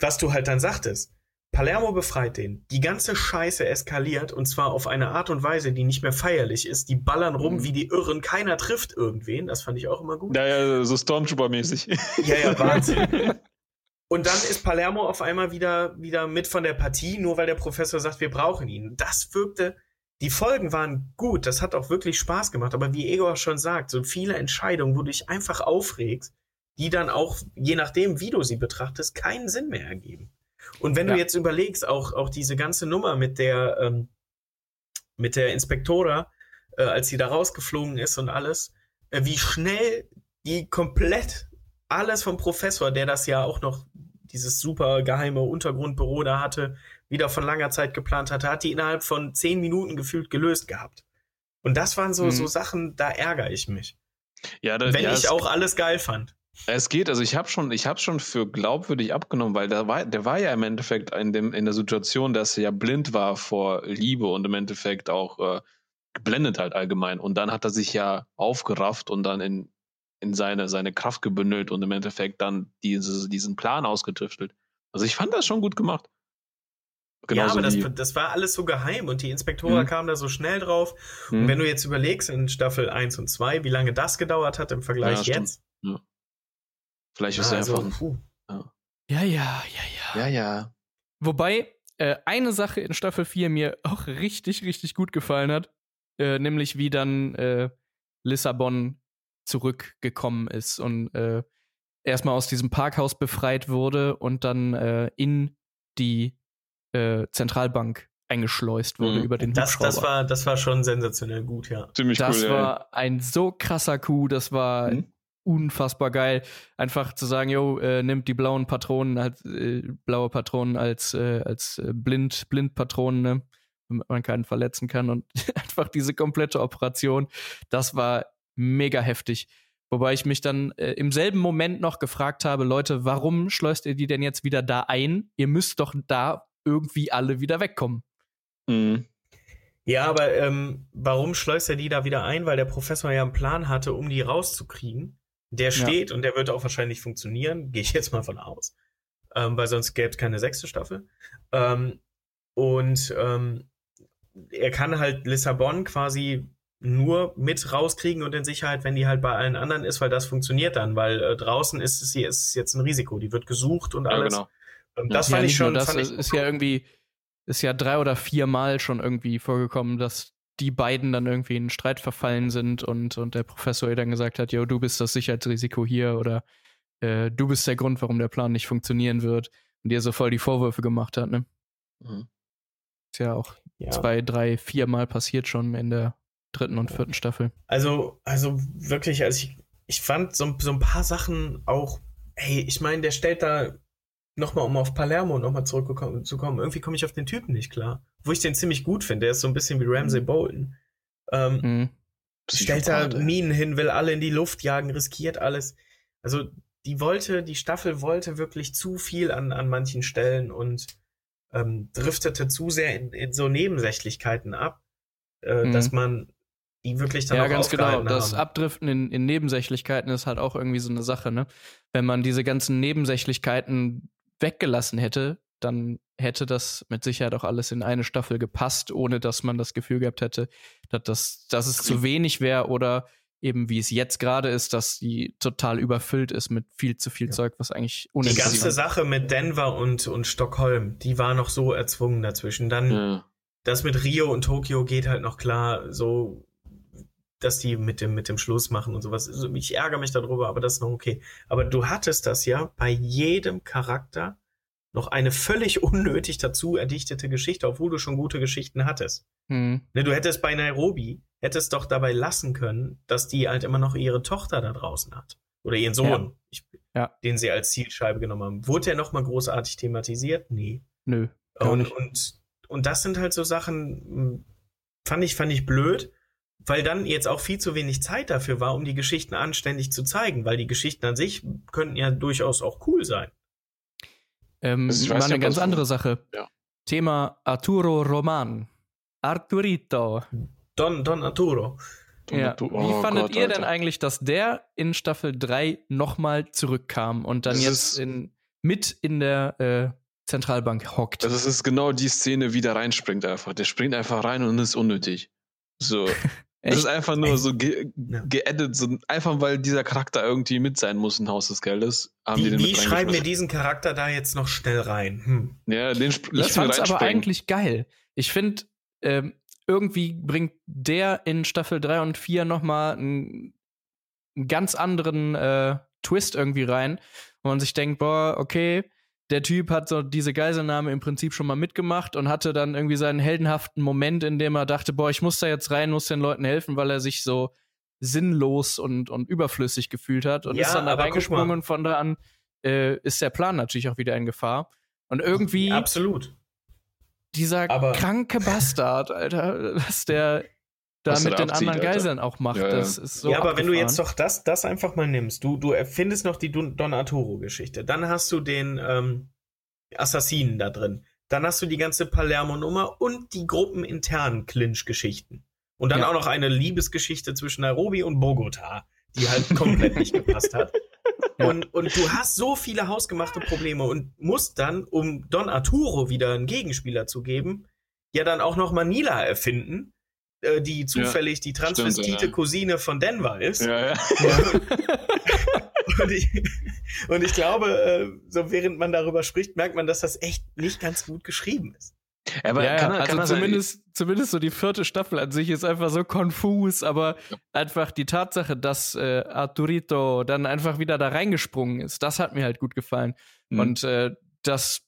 S4: was du halt dann sagtest, Palermo befreit den. Die ganze Scheiße eskaliert und zwar auf eine Art und Weise, die nicht mehr feierlich ist. Die ballern rum
S3: Mhm.
S4: wie die Irren. Keiner trifft irgendwen. Das fand ich auch immer gut.
S3: Ja, ja, so Stormtrooper-mäßig. (laughs)
S4: Ja, ja, Wahnsinn. (laughs) Und dann ist Palermo auf einmal wieder, wieder mit von der Partie, nur weil der Professor sagt, wir brauchen ihn. Das wirkte, die Folgen waren gut, das hat auch wirklich Spaß gemacht, aber wie Egor schon sagt, so viele Entscheidungen, wo du dich einfach aufregst, die dann auch, je nachdem, wie du sie betrachtest, keinen Sinn mehr ergeben. Und wenn
S2: Ja.
S4: du jetzt überlegst, auch, auch diese ganze Nummer mit der, ähm, mit der Inspektora, äh, als sie da rausgeflogen ist und alles, äh, wie schnell die komplett alles vom Professor, der das ja auch noch dieses super geheime Untergrundbüro da hatte, wieder von langer Zeit geplant hatte, hat die innerhalb von zehn Minuten gefühlt gelöst gehabt. Und das waren so,
S2: Mhm.
S4: so Sachen, da ärgere ich mich.
S3: Ja, da,
S4: Wenn
S3: ja,
S4: ich auch alles geil fand.
S3: Es geht, also ich habe schon, ich habe schon für glaubwürdig abgenommen, weil der war, der war ja im Endeffekt in, dem, in der Situation, dass er ja blind war vor Liebe und im Endeffekt auch äh, geblendet halt allgemein. Und dann hat er sich ja aufgerafft und dann in, in seine, seine Kraft gebündelt und im Endeffekt dann diese, diesen Plan ausgetüftelt. Also ich fand das schon gut gemacht. Genauso
S4: ja, aber das, das war alles so geheim und die Inspektoren
S3: Mhm.
S4: kamen da so schnell drauf.
S3: Hm?
S4: Und wenn du jetzt überlegst in Staffel 1 und 2, wie lange das gedauert hat im Vergleich
S3: Ja,
S4: jetzt.
S3: Vielleicht ist er
S4: also,
S3: einfach.
S4: puh.
S2: Ja, ja, ja, ja.
S3: Ja, ja.
S2: Wobei äh, eine Sache in Staffel 4 mir auch richtig, richtig gut gefallen hat, äh, nämlich wie dann äh, Lissabon zurückgekommen ist und äh, erstmal aus diesem Parkhaus befreit wurde und dann äh, in die äh, Zentralbank eingeschleust wurde
S3: Mhm.
S2: über den
S4: Das,
S2: Hubschrauber.
S4: das, war, das war schon sensationell gut, ja.
S3: Ziemlich
S2: Das
S3: cool, ja.
S2: war ein so krasser Coup, das war
S3: Mhm.
S2: Unfassbar geil. Einfach zu sagen, yo, äh, nimmt die blauen Patronen als äh, blaue Patronen als, äh, als äh, Blind, Blindpatronen, ne? damit man keinen verletzen kann. Und (laughs) einfach diese komplette Operation, das war mega heftig. Wobei ich mich dann äh, im selben Moment noch gefragt habe, Leute, warum schleust ihr die denn jetzt wieder da ein? Ihr müsst doch da irgendwie alle wieder wegkommen.
S3: Mhm.
S4: Ja, aber ähm, warum schleust er die da wieder ein? Weil der Professor ja einen Plan hatte, um die rauszukriegen. Der steht und der wird auch wahrscheinlich funktionieren, (laughs) gehe ich jetzt mal von aus. Ähm, weil sonst gäbe es keine sechste Staffel. Ähm, und ähm, er kann halt Lissabon quasi nur mit rauskriegen und in Sicherheit, wenn die halt bei allen anderen ist, weil das funktioniert dann, weil äh, draußen ist es, hier ist es jetzt ein Risiko. Die wird gesucht und
S3: Ja,
S4: alles.
S3: genau.
S4: Ähm,
S3: Ja.
S4: das
S2: ja,
S4: fand ich
S2: nicht nur
S4: schon.
S2: das
S4: fand ich
S2: ist ja irgendwie, ist ja drei oder vier Mal schon irgendwie vorgekommen, dass die beiden dann irgendwie in einen Streit verfallen sind und, und der Professor ihr dann gesagt hat, yo, du bist das Sicherheitsrisiko hier oder äh, du bist der Grund, warum der Plan nicht funktionieren wird und ihr so voll die Vorwürfe gemacht hat, ne?
S3: Mhm.
S2: Ist ja auch
S4: ja.
S2: zwei, drei, vier Mal passiert schon in der dritten und vierten Staffel.
S4: Also, also wirklich, also ich, ich fand so, so ein paar Sachen auch, hey, ich meine, der stellt da nochmal, um auf Palermo nochmal zurückzukommen, zu kommen, irgendwie komme ich auf den Typen nicht klar. Wo ich den ziemlich gut finde, der ist so ein bisschen wie Ramsey Bolton. Ähm,
S2: Mhm.
S4: stellt da. Minen hin, will alle in die Luft jagen, riskiert alles. Also, die wollte, die Staffel wollte wirklich zu viel an, an manchen Stellen und ähm, driftete zu sehr in, in so Nebensächlichkeiten ab, äh,
S2: Mhm.
S4: dass man die wirklich dann
S2: Ja,
S4: auch
S2: ganz genau. Das
S4: haben.
S2: Abdriften in, in Nebensächlichkeiten ist halt auch irgendwie so eine Sache, ne? Wenn man diese ganzen Nebensächlichkeiten weggelassen hätte, dann hätte das mit Sicherheit auch alles in eine Staffel gepasst, ohne dass man das Gefühl gehabt hätte, dass, das, dass es zu wenig wäre oder eben wie es jetzt gerade ist, dass die total überfüllt ist mit viel zu viel
S4: Ja.
S2: Zeug, was eigentlich
S4: Die
S2: uninteressant
S4: ganze Sache mit Denver und, und Stockholm, die war noch so erzwungen dazwischen. Dann
S3: Ja.
S4: das mit Rio und Tokio geht halt noch klar, so, dass die mit dem, mit dem Schluss machen und sowas. Also ich ärgere mich darüber, aber das ist noch okay. Aber du hattest das ja bei jedem Charakter noch eine völlig (laughs) unnötig dazu erdichtete Geschichte, obwohl du schon gute Geschichten hattest.
S2: Hm.
S4: Ne, du hättest bei Nairobi, hättest doch dabei lassen können, dass die halt immer noch ihre Tochter da draußen hat. Oder ihren Sohn,
S2: Ja.
S4: Ich,
S2: Ja.
S4: den sie als Zielscheibe genommen haben. Wurde der nochmal großartig thematisiert? Nee.
S2: Nö.
S4: Und, und, und das sind halt so Sachen, mh, fand ich, fand ich blöd, weil dann jetzt auch viel zu wenig Zeit dafür war, um die Geschichten anständig zu zeigen, weil die Geschichten an sich könnten ja durchaus auch cool sein.
S2: Ähm,
S3: Also weiß
S2: war eine
S3: ob
S2: ganz
S3: das-
S2: andere Sache.
S3: Ja.
S2: Thema Arturo Roman. Arturito.
S4: Don, Don Arturo.
S2: Ja. Wie
S3: oh
S2: fandet
S3: Gott,
S2: ihr denn
S3: Alter.
S2: eigentlich, dass der in Staffel 3 nochmal zurückkam und dann
S3: Das
S2: jetzt in, mit in der äh, Zentralbank hockt?
S3: Das ist genau die Szene, wie der reinspringt einfach. Der springt einfach rein und ist unnötig. So. (laughs) Das ist
S2: Echt?
S3: einfach nur
S4: Echt?
S3: so ge geedit, so einfach weil dieser Charakter irgendwie mit sein muss in Haus des Geldes. Haben die
S4: Wie,
S3: den
S4: wie schreiben wir diesen Charakter da jetzt noch schnell rein? Hm.
S3: Ja, den
S2: Ich
S3: lassen wir
S2: fand's aber eigentlich geil. Ich finde, ähm, irgendwie bringt der in Staffel 3 und 4 nochmal einen, einen ganz anderen äh, Twist irgendwie rein, wo man sich denkt, boah, okay, der Typ hat so diese Geiselnahme im Prinzip schon mal mitgemacht und hatte dann irgendwie seinen heldenhaften Moment, in dem er dachte, boah, ich muss da jetzt rein, muss den Leuten helfen, weil er sich so sinnlos und, und überflüssig gefühlt hat und
S4: Ja,
S2: ist dann da reingesprungen und von da an äh, ist der Plan natürlich auch wieder in Gefahr. Und irgendwie
S4: Absolut.
S2: dieser
S4: Aber-
S2: kranke Bastard, Alter, (laughs) was der da mit den
S3: abzieht,
S2: anderen
S3: Alter.
S2: Geiseln auch macht,
S3: Ja,
S2: das ist so
S4: ja, aber wenn du
S2: abgefahren.
S4: jetzt doch das, das einfach mal nimmst, du, du erfindest noch die Don Don Arturo-Geschichte, dann hast du den ähm, Assassinen da drin, dann hast du die ganze Palermo-Nummer und die gruppeninternen Clinch-Geschichten. Und dann
S2: Ja.
S4: auch noch eine Liebesgeschichte zwischen Nairobi und Bogota, die halt komplett nicht gepasst hat. (laughs) Und, und du hast so viele hausgemachte Probleme und musst dann, um Don Arturo wieder einen Gegenspieler zu geben, ja dann auch noch Manila erfinden, äh, die zufällig die transvestite
S3: Stimmt, ja.
S4: Cousine von Denver ist.
S3: Ja, ja.
S4: Und ich, und ich glaube, äh, so während man darüber spricht, merkt man, dass das echt nicht ganz gut geschrieben ist.
S3: Aber
S2: ja,
S3: kann,
S2: ja,
S3: kann
S2: also zumindest, zumindest so die vierte Staffel an sich ist einfach so konfus, aber einfach die Tatsache, dass äh, Arturito dann einfach wieder da reingesprungen ist, das hat mir halt gut gefallen.
S3: Mhm.
S2: Und äh, das,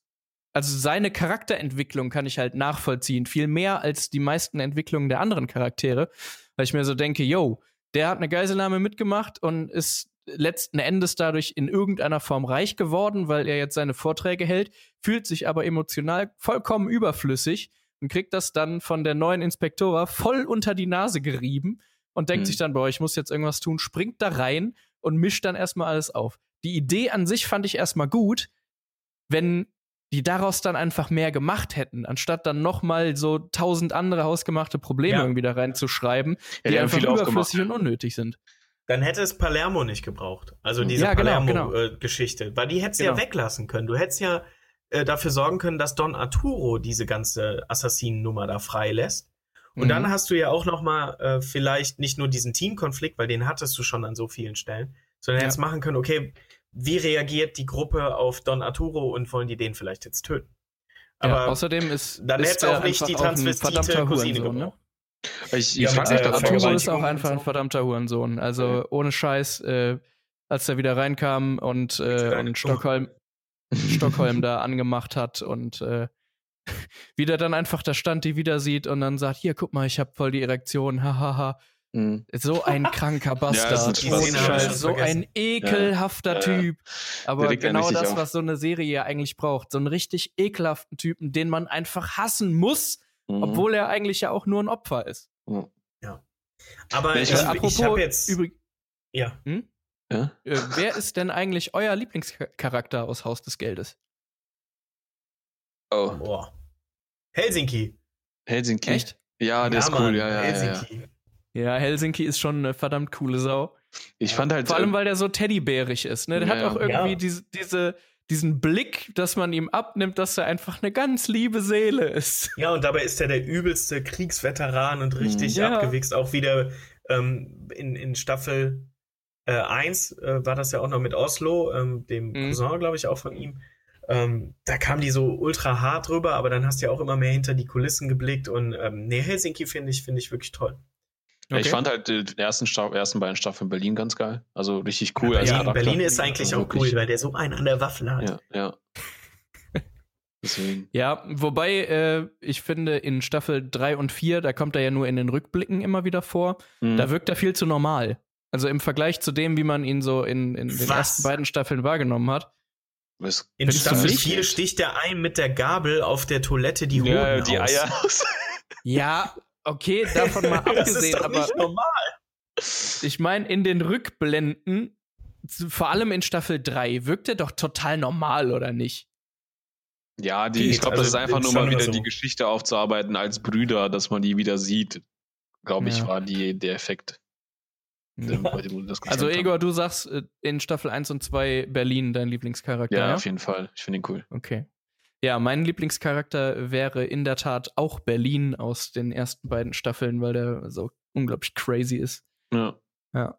S2: also seine Charakterentwicklung kann ich halt nachvollziehen, viel mehr als die meisten Entwicklungen der anderen Charaktere, weil ich mir so denke, yo, der hat eine Geiselnahme mitgemacht und ist letzten Endes dadurch in irgendeiner Form reich geworden, weil er jetzt seine Vorträge hält, fühlt sich aber emotional vollkommen überflüssig und kriegt das dann von der neuen Inspektora voll unter die Nase gerieben und denkt
S3: Mhm.
S2: sich dann, boah, ich muss jetzt irgendwas tun, springt da rein und mischt dann erstmal alles auf. Die Idee an sich fand ich erstmal gut, wenn die daraus dann einfach mehr gemacht hätten, anstatt dann nochmal so tausend andere hausgemachte Probleme
S4: Ja.
S2: irgendwie da reinzuschreiben,
S3: Ja,
S2: die
S3: haben
S2: einfach überflüssig und unnötig sind.
S4: Dann hätte es Palermo nicht gebraucht. Also diese
S2: Ja, genau, genau.
S4: Palermo-Geschichte. Weil die hättest du ja
S2: Genau.
S4: weglassen können. Du hättest ja äh, dafür sorgen können, dass Don Arturo diese ganze Assassinen-Nummer da freilässt. Und
S2: Mhm.
S4: dann hast du ja auch noch mal äh, vielleicht nicht nur diesen Teamkonflikt, weil den hattest du schon an so vielen Stellen, sondern
S2: Ja.
S4: jetzt machen können, okay, wie reagiert die Gruppe auf Don Arturo und wollen die den vielleicht jetzt töten?
S2: ja,
S4: Aber
S2: außerdem ist,
S4: dann
S2: ist
S4: hätte auch nicht die transvestite Cousine
S2: Hurensohn, ne?
S4: gebraucht.
S3: Ich,
S4: Ja,
S3: ich frage mich
S4: äh,
S2: Arturo ist auch einfach ein verdammter Hurensohn. Also
S4: Ja.
S2: ohne Scheiß, äh, als er wieder reinkam und, äh, und Stockholm, (laughs) Stockholm da angemacht hat und äh, (laughs) wieder dann einfach da stand, die wieder sieht und dann sagt, hier, guck mal, ich hab voll die Erektion, hahaha.
S3: Mhm.
S2: So ein kranker (laughs) Bastard.
S3: ist ein.
S2: Scheiß,
S4: Ja,
S2: so ein ekelhafter
S3: Ja, ja.
S2: Typ. Aber genau das,
S3: auf.
S2: was so eine Serie ja eigentlich braucht. So einen richtig ekelhaften Typen, den man einfach hassen muss,
S3: Mhm.
S2: obwohl er eigentlich ja auch nur ein Opfer ist.
S3: Mhm.
S4: Aber
S3: Ich-
S4: ich,
S3: Äh,
S4: ich,
S2: apropos
S4: habe jetzt.
S2: übrig-
S4: ja.
S3: Ja?
S2: Äh, wer ist denn eigentlich euer Lieblingscharakter aus Haus des Geldes?
S3: Oh,
S4: Boah. Helsinki.
S3: Helsinki.
S2: Echt?
S3: Ja, der ist cool.
S4: Mann,
S3: Ja, ja, ja, ja.
S4: Helsinki.
S2: Ja, Helsinki ist schon eine verdammt coole Sau.
S3: Ich fand halt.
S2: Vor allem,
S3: äh,
S2: weil der so teddybärig ist. Ne? Der
S3: Ja,
S2: hat auch irgendwie
S4: Ja.
S2: diese, diese, diesen Blick, dass man ihm abnimmt, dass er einfach eine ganz liebe Seele ist.
S4: Ja, und dabei ist er der übelste Kriegsveteran und richtig.
S2: Ja.
S4: abgewichst. Auch wieder ähm, in, in Staffel äh, 1 äh, war das ja auch noch mit Oslo, ähm, dem
S2: Mhm.
S4: Cousin, glaube ich, auch von ihm. Ähm, da kam die so ultra hart rüber, aber dann hast du ja auch immer mehr hinter die Kulissen geblickt. Und ähm, nee, Helsinki finde ich, finde ich wirklich toll.
S3: Ich
S2: Okay.
S3: fand halt die ersten, Staff ersten beiden Staffeln Berlin ganz geil. Also richtig cool als
S4: Ja,
S3: Charakter.
S4: Berlin ist eigentlich
S3: Also
S4: auch cool, weil der so einen an der Waffel hat.
S3: Ja, ja. (laughs) Deswegen.
S2: Ja, wobei äh, ich finde, in Staffel 3 und 4, da kommt er ja nur in den Rückblicken immer wieder vor,
S3: Mhm.
S2: da wirkt er viel zu normal. Also im Vergleich zu dem, wie man ihn so in, in den
S4: Was?
S2: ersten beiden Staffeln wahrgenommen hat.
S3: Was-
S4: In Staffel
S2: nicht?
S4: 4 sticht er ein mit der Gabel auf der Toilette die Hoden
S3: ja, die
S4: aus.
S3: Eier aus.
S2: Ja, (laughs) okay, davon mal (laughs)
S4: das ist
S2: abgesehen, aber ich meine, in den Rückblenden, vor allem in Staffel 3, wirkt er doch total normal, oder nicht?
S3: Ja, die, ich glaube,
S4: also
S3: das ist einfach nur mal wieder
S4: so.
S3: die Geschichte aufzuarbeiten als Brüder, dass man die wieder sieht. Glaube ich,
S2: Ja.
S3: war die, der Effekt. das
S2: Also Egor, du sagst äh, in Staffel 1 und 2 Berlin dein Lieblingscharakter, ja?
S3: Ja, auf jeden Fall. Ich finde ihn cool.
S2: Okay. Ja, mein Lieblingscharakter wäre in der Tat auch Berlin aus den ersten beiden Staffeln, weil der so unglaublich crazy ist.
S3: Ja.
S2: Ja.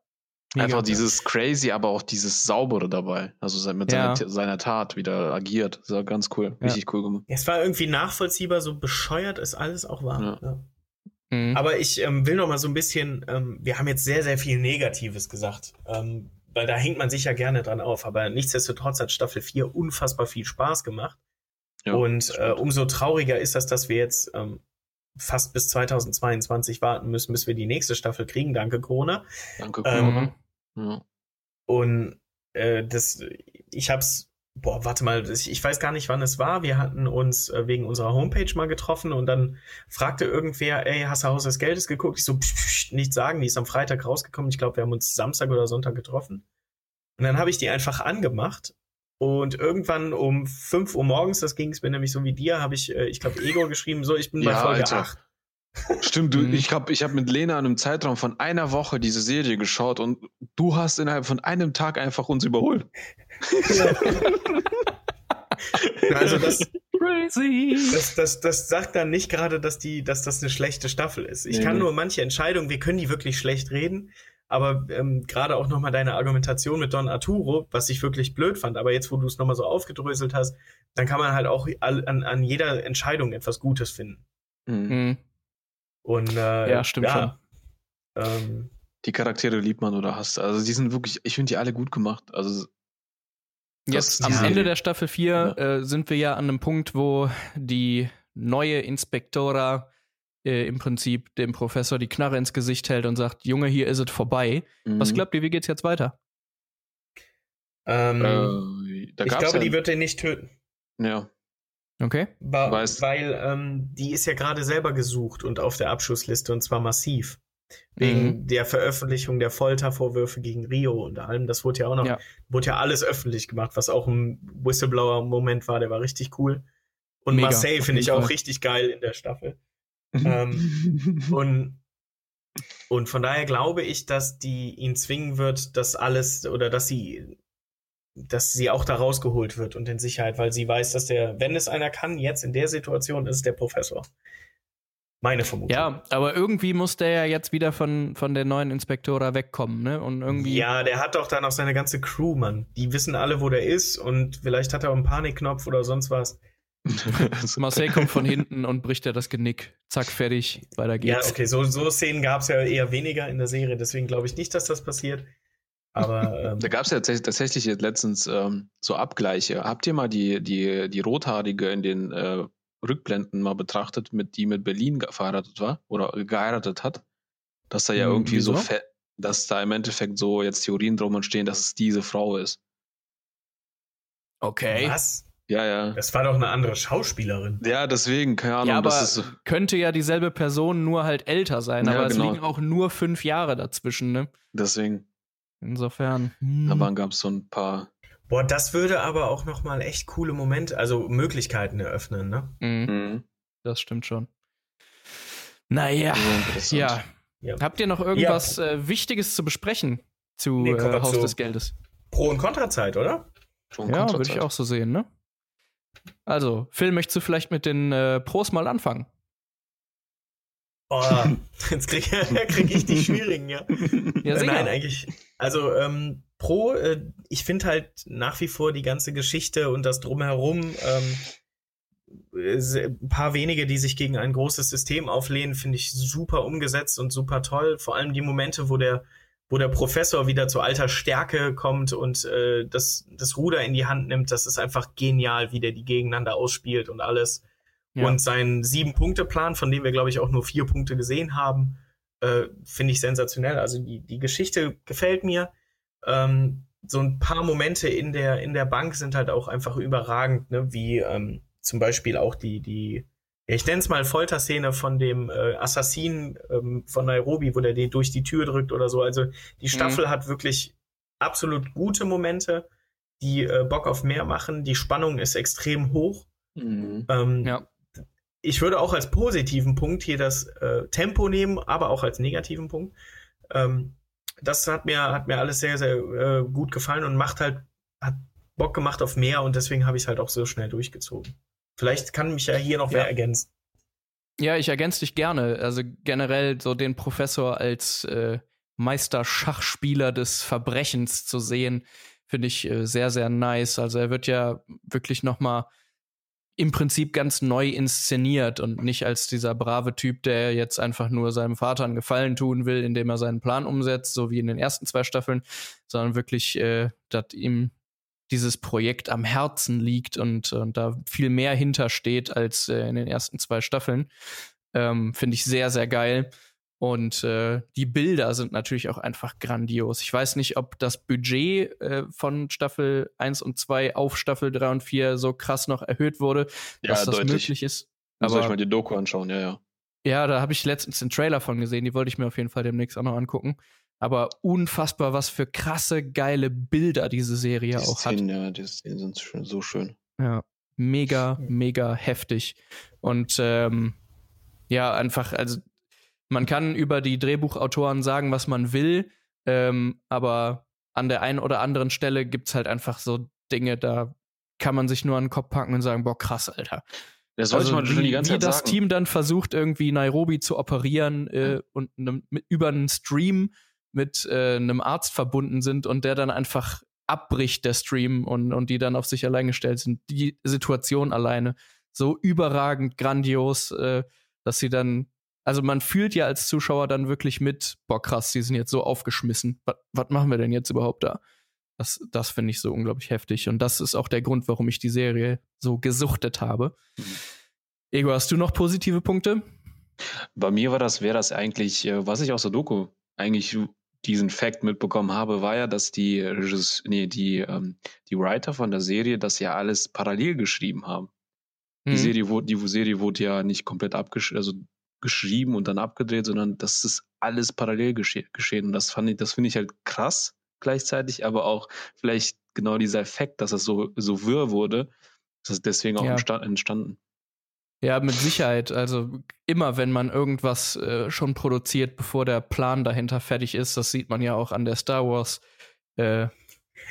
S3: Einfach
S2: Mega.
S3: dieses crazy, aber auch dieses saubere dabei. Also mit
S2: Ja.
S3: seiner, seiner Tat wieder agiert. Das war ganz cool.
S2: Ja.
S3: Richtig cool gemacht.
S4: Es war irgendwie nachvollziehbar, so bescheuert es alles auch war.
S3: Ja.
S4: Ja.
S2: Mhm.
S4: Aber ich ähm, will noch mal so ein bisschen, ähm, wir haben jetzt sehr, sehr viel Negatives gesagt, ähm, weil da hängt man sich ja gerne dran auf. Aber nichtsdestotrotz hat Staffel 4 unfassbar viel Spaß gemacht.
S3: Ja,
S4: Und äh, umso trauriger ist das, dass wir jetzt ähm, fast bis 2022 warten müssen, bis wir die nächste Staffel kriegen. Danke, Corona.
S3: Danke,
S4: ähm,
S3: cool. ja.
S4: Und äh, das, ich hab's, boah, warte mal, ich weiß gar nicht, wann es war. Wir hatten uns äh, wegen unserer Homepage mal getroffen und dann fragte irgendwer, ey, hast du Haus des Geldes geguckt? Ich so, psch, psch, nichts sagen, die ist am Freitag rausgekommen. Ich glaube, wir haben uns Samstag oder Sonntag getroffen. Und dann habe ich die einfach angemacht. Und irgendwann um 5 Uhr morgens, das ging es mir nämlich so wie dir, habe ich, äh, ich glaube, Ego geschrieben, so, ich bin bei
S3: Ja,
S4: Folge
S3: Alter.
S4: 8.
S3: Stimmt, du,
S2: Mhm.
S3: ich habe ich hab mit Lena in einem Zeitraum von einer Woche diese Serie geschaut und du hast innerhalb von einem Tag einfach uns überholt. (laughs)
S4: Also das,
S2: Crazy.
S4: das, das, das sagt dann nicht gerade, dass, die, dass das eine schlechte Staffel ist. Ich
S3: Nee,
S4: kann nur manche Entscheidungen, wir können die wirklich schlecht reden, aber ähm, gerade auch nochmal deine Argumentation mit Don Arturo, was ich wirklich blöd fand, aber jetzt, wo du es nochmal so aufgedröselt hast, dann kann man halt auch an, an jeder Entscheidung etwas Gutes finden.
S3: Mhm.
S2: Mhm.
S4: Und äh,
S2: Ja, stimmt
S4: Ähm,
S3: Die Charaktere liebt man oder hasst. Also die sind wirklich, ich finde die alle gut gemacht. Also
S2: Jetzt am
S4: ja.
S2: Ende der Staffel 4 äh, sind wir ja an einem Punkt, wo die neue Inspektora äh, im Prinzip dem Professor die Knarre ins Gesicht hält und sagt, Junge, hier ist es vorbei. Was
S3: mhm.
S2: glaubt ihr, wie geht's jetzt weiter?
S4: ähm,
S3: äh, da
S4: ich glaube,
S3: ja,
S4: die wird den nicht töten.
S3: ja.
S2: Okay.
S4: Ba
S3: Weißt-
S4: weil ähm, die ist ja gerade selber gesucht und auf der Abschussliste und zwar massiv. Wegen
S2: Mhm.
S4: der Veröffentlichung der Foltervorwürfe gegen Rio und allem. Das wurde ja auch noch,
S2: Ja.
S4: wurde ja alles öffentlich gemacht, was auch ein Whistleblower-Moment war, der war richtig cool. Und
S2: Mega,
S4: Marseille finde ich auch richtig geil in der Staffel. Ähm, Und, und von daher glaube ich, dass die ihn zwingen wird, dass alles oder dass sie, dass sie auch da rausgeholt wird und in Sicherheit, weil sie weiß, dass der, wenn es einer kann, jetzt in der Situation ist der Professor. Meine Vermutung.
S2: Ja, aber irgendwie muss der ja jetzt wieder von, von der neuen Inspektora wegkommen, ne? Und irgendwie.
S4: Ja, der hat doch dann auch seine ganze Crew, Mann. Die wissen alle, wo der ist und vielleicht hat er auch einen Panikknopf oder sonst was. (laughs)
S2: Marcel kommt von hinten und bricht er das Genick. Zack, fertig. Weiter
S4: Ja,
S2: geht's.
S4: okay, so, so Szenen gab es ja eher weniger in der Serie, deswegen glaube ich nicht, dass das passiert. Aber (laughs) ähm,
S3: Da gab es ja tats- tatsächlich jetzt letztens ähm, so Abgleiche. Habt ihr mal die, die, die Rothaarige in den äh, Rückblenden mal betrachtet, mit die mit Berlin verheiratet war oder geheiratet hat? Dass da ja
S2: Hm,
S3: irgendwie so,
S2: wieso?
S3: fe- dass da im Endeffekt so jetzt Theorien drum entstehen, dass es diese Frau ist.
S2: Okay.
S4: was?
S3: Ja, ja.
S4: Das war doch eine andere Schauspielerin.
S3: Ja, deswegen, keine Ahnung,
S2: Ja, aber
S3: das ist so.
S2: könnte ja dieselbe Person nur halt älter sein,
S3: Ja,
S2: aber
S3: genau.
S2: es liegen auch nur fünf Jahre dazwischen, ne?
S3: Deswegen.
S2: Insofern. hm.
S3: Aber gab es so ein paar.
S4: Boah, das würde aber auch noch mal echt coole Momente, also Möglichkeiten eröffnen, ne?
S2: Mhm,
S3: Mhm.
S2: das stimmt schon. Naja, ja.
S4: Ja.
S2: Habt ihr noch irgendwas äh, Wichtiges zu besprechen zu
S4: Nee,
S2: äh, Haus
S4: zu-
S2: des Geldes?
S4: Pro- und Kontrazeit, oder?
S3: Schon
S2: Ja, würde ich auch so sehen, ne? Also, Phil, möchtest du vielleicht mit den äh, Pros mal anfangen?
S4: Oh, (laughs) jetzt krieg, (laughs) krieg ich die schwierigen, ja.
S2: Ja.
S4: Nein, eigentlich. Also ähm, Pro, äh, ich finde halt nach wie vor die ganze Geschichte und das drumherum, ähm, äh, ein paar wenige, die sich gegen ein großes System auflehnen, finde ich super umgesetzt und super toll. Vor allem die Momente, wo der, wo der Professor wieder zu alter Stärke kommt und äh, das, das Ruder in die Hand nimmt, das ist einfach genial, wie der die gegeneinander ausspielt und alles.
S2: Ja.
S4: Und sein Sieben-Punkte-Plan, von dem wir, glaube ich, auch nur vier Punkte gesehen haben, äh, finde ich sensationell. Also die, die Geschichte gefällt mir. Ähm, so ein paar Momente in der, in der Bank sind halt auch einfach überragend, ne? wie ähm, zum Beispiel auch die, die, ja, ich nenne es mal Folterszene von dem äh, Assassinen ähm, von Nairobi, wo der den durch die Tür drückt oder so. Also die Staffel hat wirklich absolut gute Momente, die äh, Bock auf mehr machen. Die Spannung ist extrem hoch.
S3: Mhm.
S4: Ähm,
S2: Ja.
S4: Ich würde auch als positiven Punkt hier das äh, Tempo nehmen, aber auch als negativen Punkt. Ähm, das hat mir, hat mir alles sehr, sehr äh, gut gefallen und macht halt, hat Bock gemacht auf mehr und deswegen habe ich es halt auch so schnell durchgezogen. Vielleicht kann mich ja hier noch
S2: Ja.
S4: wer ergänzen.
S2: Ja, ich ergänze dich gerne. Also generell so den Professor als äh, Meister-Schachspieler des Verbrechens zu sehen, finde ich äh, sehr, sehr nice. Also er wird ja wirklich noch mal im Prinzip ganz neu inszeniert und nicht als dieser brave Typ, der jetzt einfach nur seinem Vater einen Gefallen tun will, indem er seinen Plan umsetzt, so wie in den ersten zwei Staffeln, sondern wirklich, äh, dass ihm dieses Projekt am Herzen liegt und, und da viel mehr hintersteht als äh, in den ersten zwei Staffeln. Ähm, Finde ich sehr, sehr geil. Und äh, die Bilder sind natürlich auch einfach grandios. Ich weiß nicht, ob das Budget äh, von Staffel 1 und 2 auf Staffel 3 und 4 so krass noch erhöht wurde,
S3: Ja,
S2: dass das
S3: deutlich.
S2: möglich ist.
S3: Soll ich
S2: Aber
S3: mal die Doku anschauen? Ja, ja.
S2: ja, da habe ich letztens den Trailer von gesehen, die wollte ich mir auf jeden Fall demnächst auch noch angucken. Aber unfassbar, was für krasse, geile Bilder diese Serie
S3: die
S2: auch hat.
S3: Szenen, ja, die Szenen sind schön, so schön.
S2: Ja, mega, mega heftig. Und ähm, Ja, einfach, also man kann über die Drehbuchautoren sagen, was man will, ähm, aber an der einen oder anderen Stelle gibt es halt einfach so Dinge, da kann man sich nur an den Kopf packen und sagen, boah, krass, Alter.
S3: Das sollte
S2: also
S3: man schon
S2: wie,
S3: die ganze
S2: wie
S3: Zeit
S2: das
S3: sagen.
S2: Team dann versucht, irgendwie Nairobi zu operieren äh, und ne, mit, über einen Stream mit äh, einem Arzt verbunden sind und der dann einfach abbricht, der Stream, und, und die dann auf sich allein gestellt sind. Die Situation alleine so überragend grandios, äh, dass sie dann, also man fühlt ja als Zuschauer dann wirklich mit, boah krass, die sind jetzt so aufgeschmissen. Was, machen wir denn jetzt überhaupt da? Das, das finde ich so unglaublich heftig. Und das ist auch der Grund, warum ich die Serie so gesuchtet habe. Ego, hast du noch positive Punkte?
S3: Bei mir war das, wäre das eigentlich, äh, was ich aus der Doku eigentlich diesen Fact mitbekommen habe, war ja, dass die Regis nee, die, ähm, die Writer von der Serie das ja alles parallel geschrieben haben. Die,
S2: Mhm.
S3: Serie wurde, die Serie wurde ja nicht komplett abgeschrieben, also geschrieben und dann abgedreht, sondern das ist alles parallel gesche geschehen. Und das fand ich, das finde ich halt krass gleichzeitig, aber auch vielleicht genau dieser Effekt, dass es so, so wirr wurde, das ist deswegen auch
S2: Ja.
S3: entsta entstanden.
S2: Ja, mit Sicherheit. Also immer, wenn man irgendwas äh, schon produziert, bevor der Plan dahinter fertig ist, das sieht man ja auch an der Star Wars. Äh,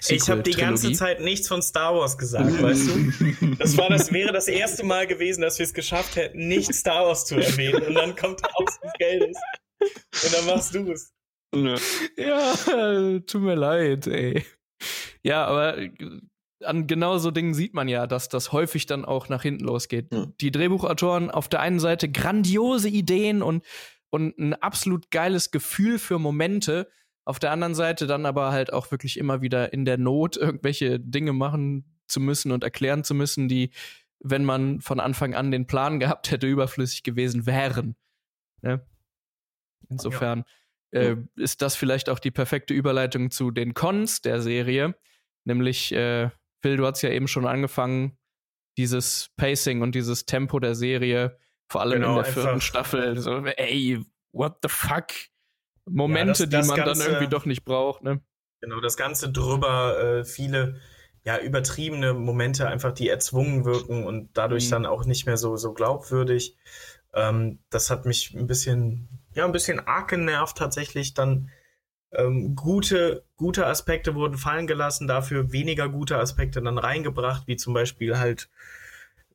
S4: Ich habe die ganze. Zeit nichts von Star Wars gesagt, weißt du? Das, war, das wäre das erste Mal gewesen, dass wir es geschafft hätten, nicht Star Wars zu erwähnen. Und dann kommt Haus des Geldes. Und dann machst du es.
S3: Ja.
S2: Tut mir leid, ey. Ja, aber an genau so Dingen sieht man ja, dass das häufig dann auch nach hinten losgeht.
S3: Ja.
S2: Die Drehbuchautoren auf der einen Seite grandiose Ideen und, und ein absolut geiles Gefühl für Momente. Auf der anderen Seite dann aber halt auch wirklich immer wieder in der Not (laughs) irgendwelche Dinge machen zu müssen und erklären zu müssen, die, wenn man von Anfang an den Plan gehabt hätte, überflüssig gewesen wären. Ne? Insofern äh, ist das vielleicht auch die perfekte Überleitung zu den Cons der Serie. Nämlich, äh, Phil, du hast ja eben schon angefangen, dieses Pacing und dieses Tempo der Serie, vor allem
S4: Genau,
S2: in der vierten Staffel, so, ey, what the fuck? Momente,
S4: das- das
S2: die man
S4: Ganze-
S2: dann irgendwie doch nicht braucht, ne?
S4: Genau, das Ganze drüber, äh, viele ja, übertriebene Momente einfach, die erzwungen wirken und dadurch
S2: Mhm.
S4: dann auch nicht mehr so, so glaubwürdig. Ähm, das hat mich ein bisschen, ja, ein bisschen arg genervt tatsächlich. Dann ähm, gute, gute Aspekte wurden fallen gelassen, dafür weniger gute Aspekte dann reingebracht, wie zum Beispiel halt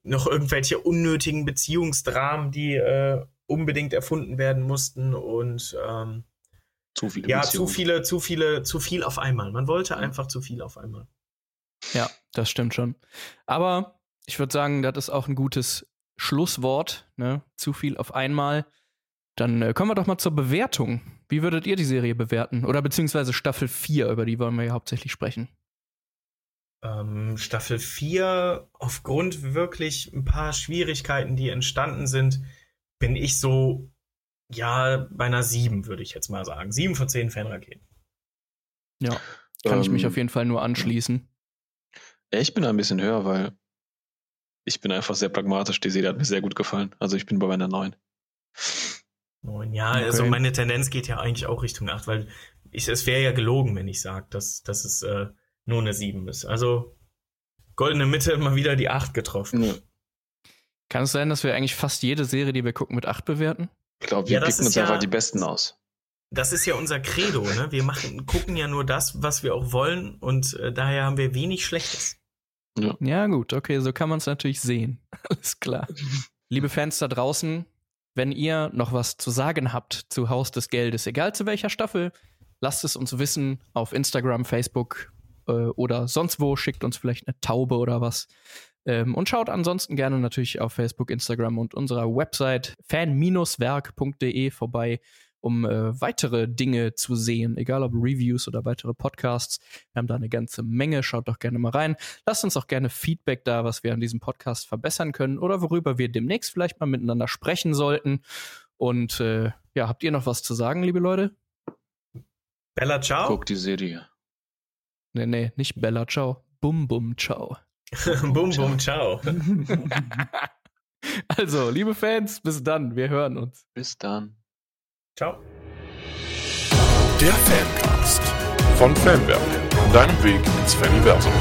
S4: noch irgendwelche unnötigen Beziehungsdramen, die äh, unbedingt erfunden werden mussten und ähm,
S3: Zu viele
S4: ja,
S3: Beziehungen.
S4: zu viele, zu viele, zu viel auf einmal. Man wollte einfach zu viel auf einmal.
S2: Ja, das stimmt schon. Aber ich würde sagen, das ist auch ein gutes Schlusswort, ne? Zu viel auf einmal. Dann äh, kommen wir doch mal zur Bewertung. Wie würdet ihr die Serie bewerten? Oder beziehungsweise Staffel 4, über die wollen wir ja hauptsächlich sprechen.
S4: Ähm, Staffel 4, aufgrund wirklich ein paar Schwierigkeiten, die entstanden sind, bin ich so, ja, bei einer 7, würde ich jetzt mal sagen. 7 von 10 Fanraketen.
S2: Ja, kann ich mich
S3: Ähm,
S2: auf jeden Fall nur anschließen.
S3: Ich bin da ein bisschen höher, weil ich bin einfach sehr pragmatisch. Die Serie hat mir sehr gut gefallen. Also ich bin bei meiner 9.
S4: 9, ja,
S2: Okay.
S4: also meine Tendenz geht ja eigentlich auch Richtung 8, weil ich, es wäre ja gelogen, wenn ich sage, dass, dass es äh, nur eine 7 ist. Also goldene Mitte mal wieder die 8 getroffen.
S3: Ja.
S2: Kann es sein, dass wir eigentlich fast jede Serie, die wir gucken, mit 8 bewerten?
S3: Ich glaube, wir
S4: Ja,
S3: picken uns
S4: ja-
S3: einfach die Besten aus.
S4: Das ist ja unser Credo, ne? Wir machen, gucken ja nur das, was wir auch wollen und äh, daher haben wir wenig Schlechtes.
S2: Ja, gut, okay, so kann man es natürlich sehen. (laughs) Alles klar. Liebe Fans da draußen, wenn ihr noch was zu sagen habt zu Haus des Geldes, egal zu welcher Staffel, lasst es uns wissen auf Instagram, Facebook äh, oder sonst wo. Schickt uns vielleicht eine Taube oder was. Ähm, und schaut ansonsten gerne natürlich auf Facebook, Instagram und unserer Website fan-werk.de vorbei, um äh, weitere Dinge zu sehen, egal ob Reviews oder weitere Podcasts. Wir haben da eine ganze Menge. Schaut doch gerne mal rein. Lasst uns auch gerne Feedback da, was wir an diesem Podcast verbessern können oder worüber wir demnächst vielleicht mal miteinander sprechen sollten. Und äh, ja, habt ihr noch was zu sagen, liebe Leute?
S4: Bella, ciao.
S3: Guck die Serie.
S2: Nee, nee, nicht Bella, ciao. Bum, bum, ciao. (laughs)
S4: bum, bum, ciao. (laughs)
S2: also, liebe Fans, bis dann. Wir hören uns.
S3: Bis dann.
S4: Ciao.
S1: Der Fancast von Fanwerk. Deinem Weg ins Faniversum.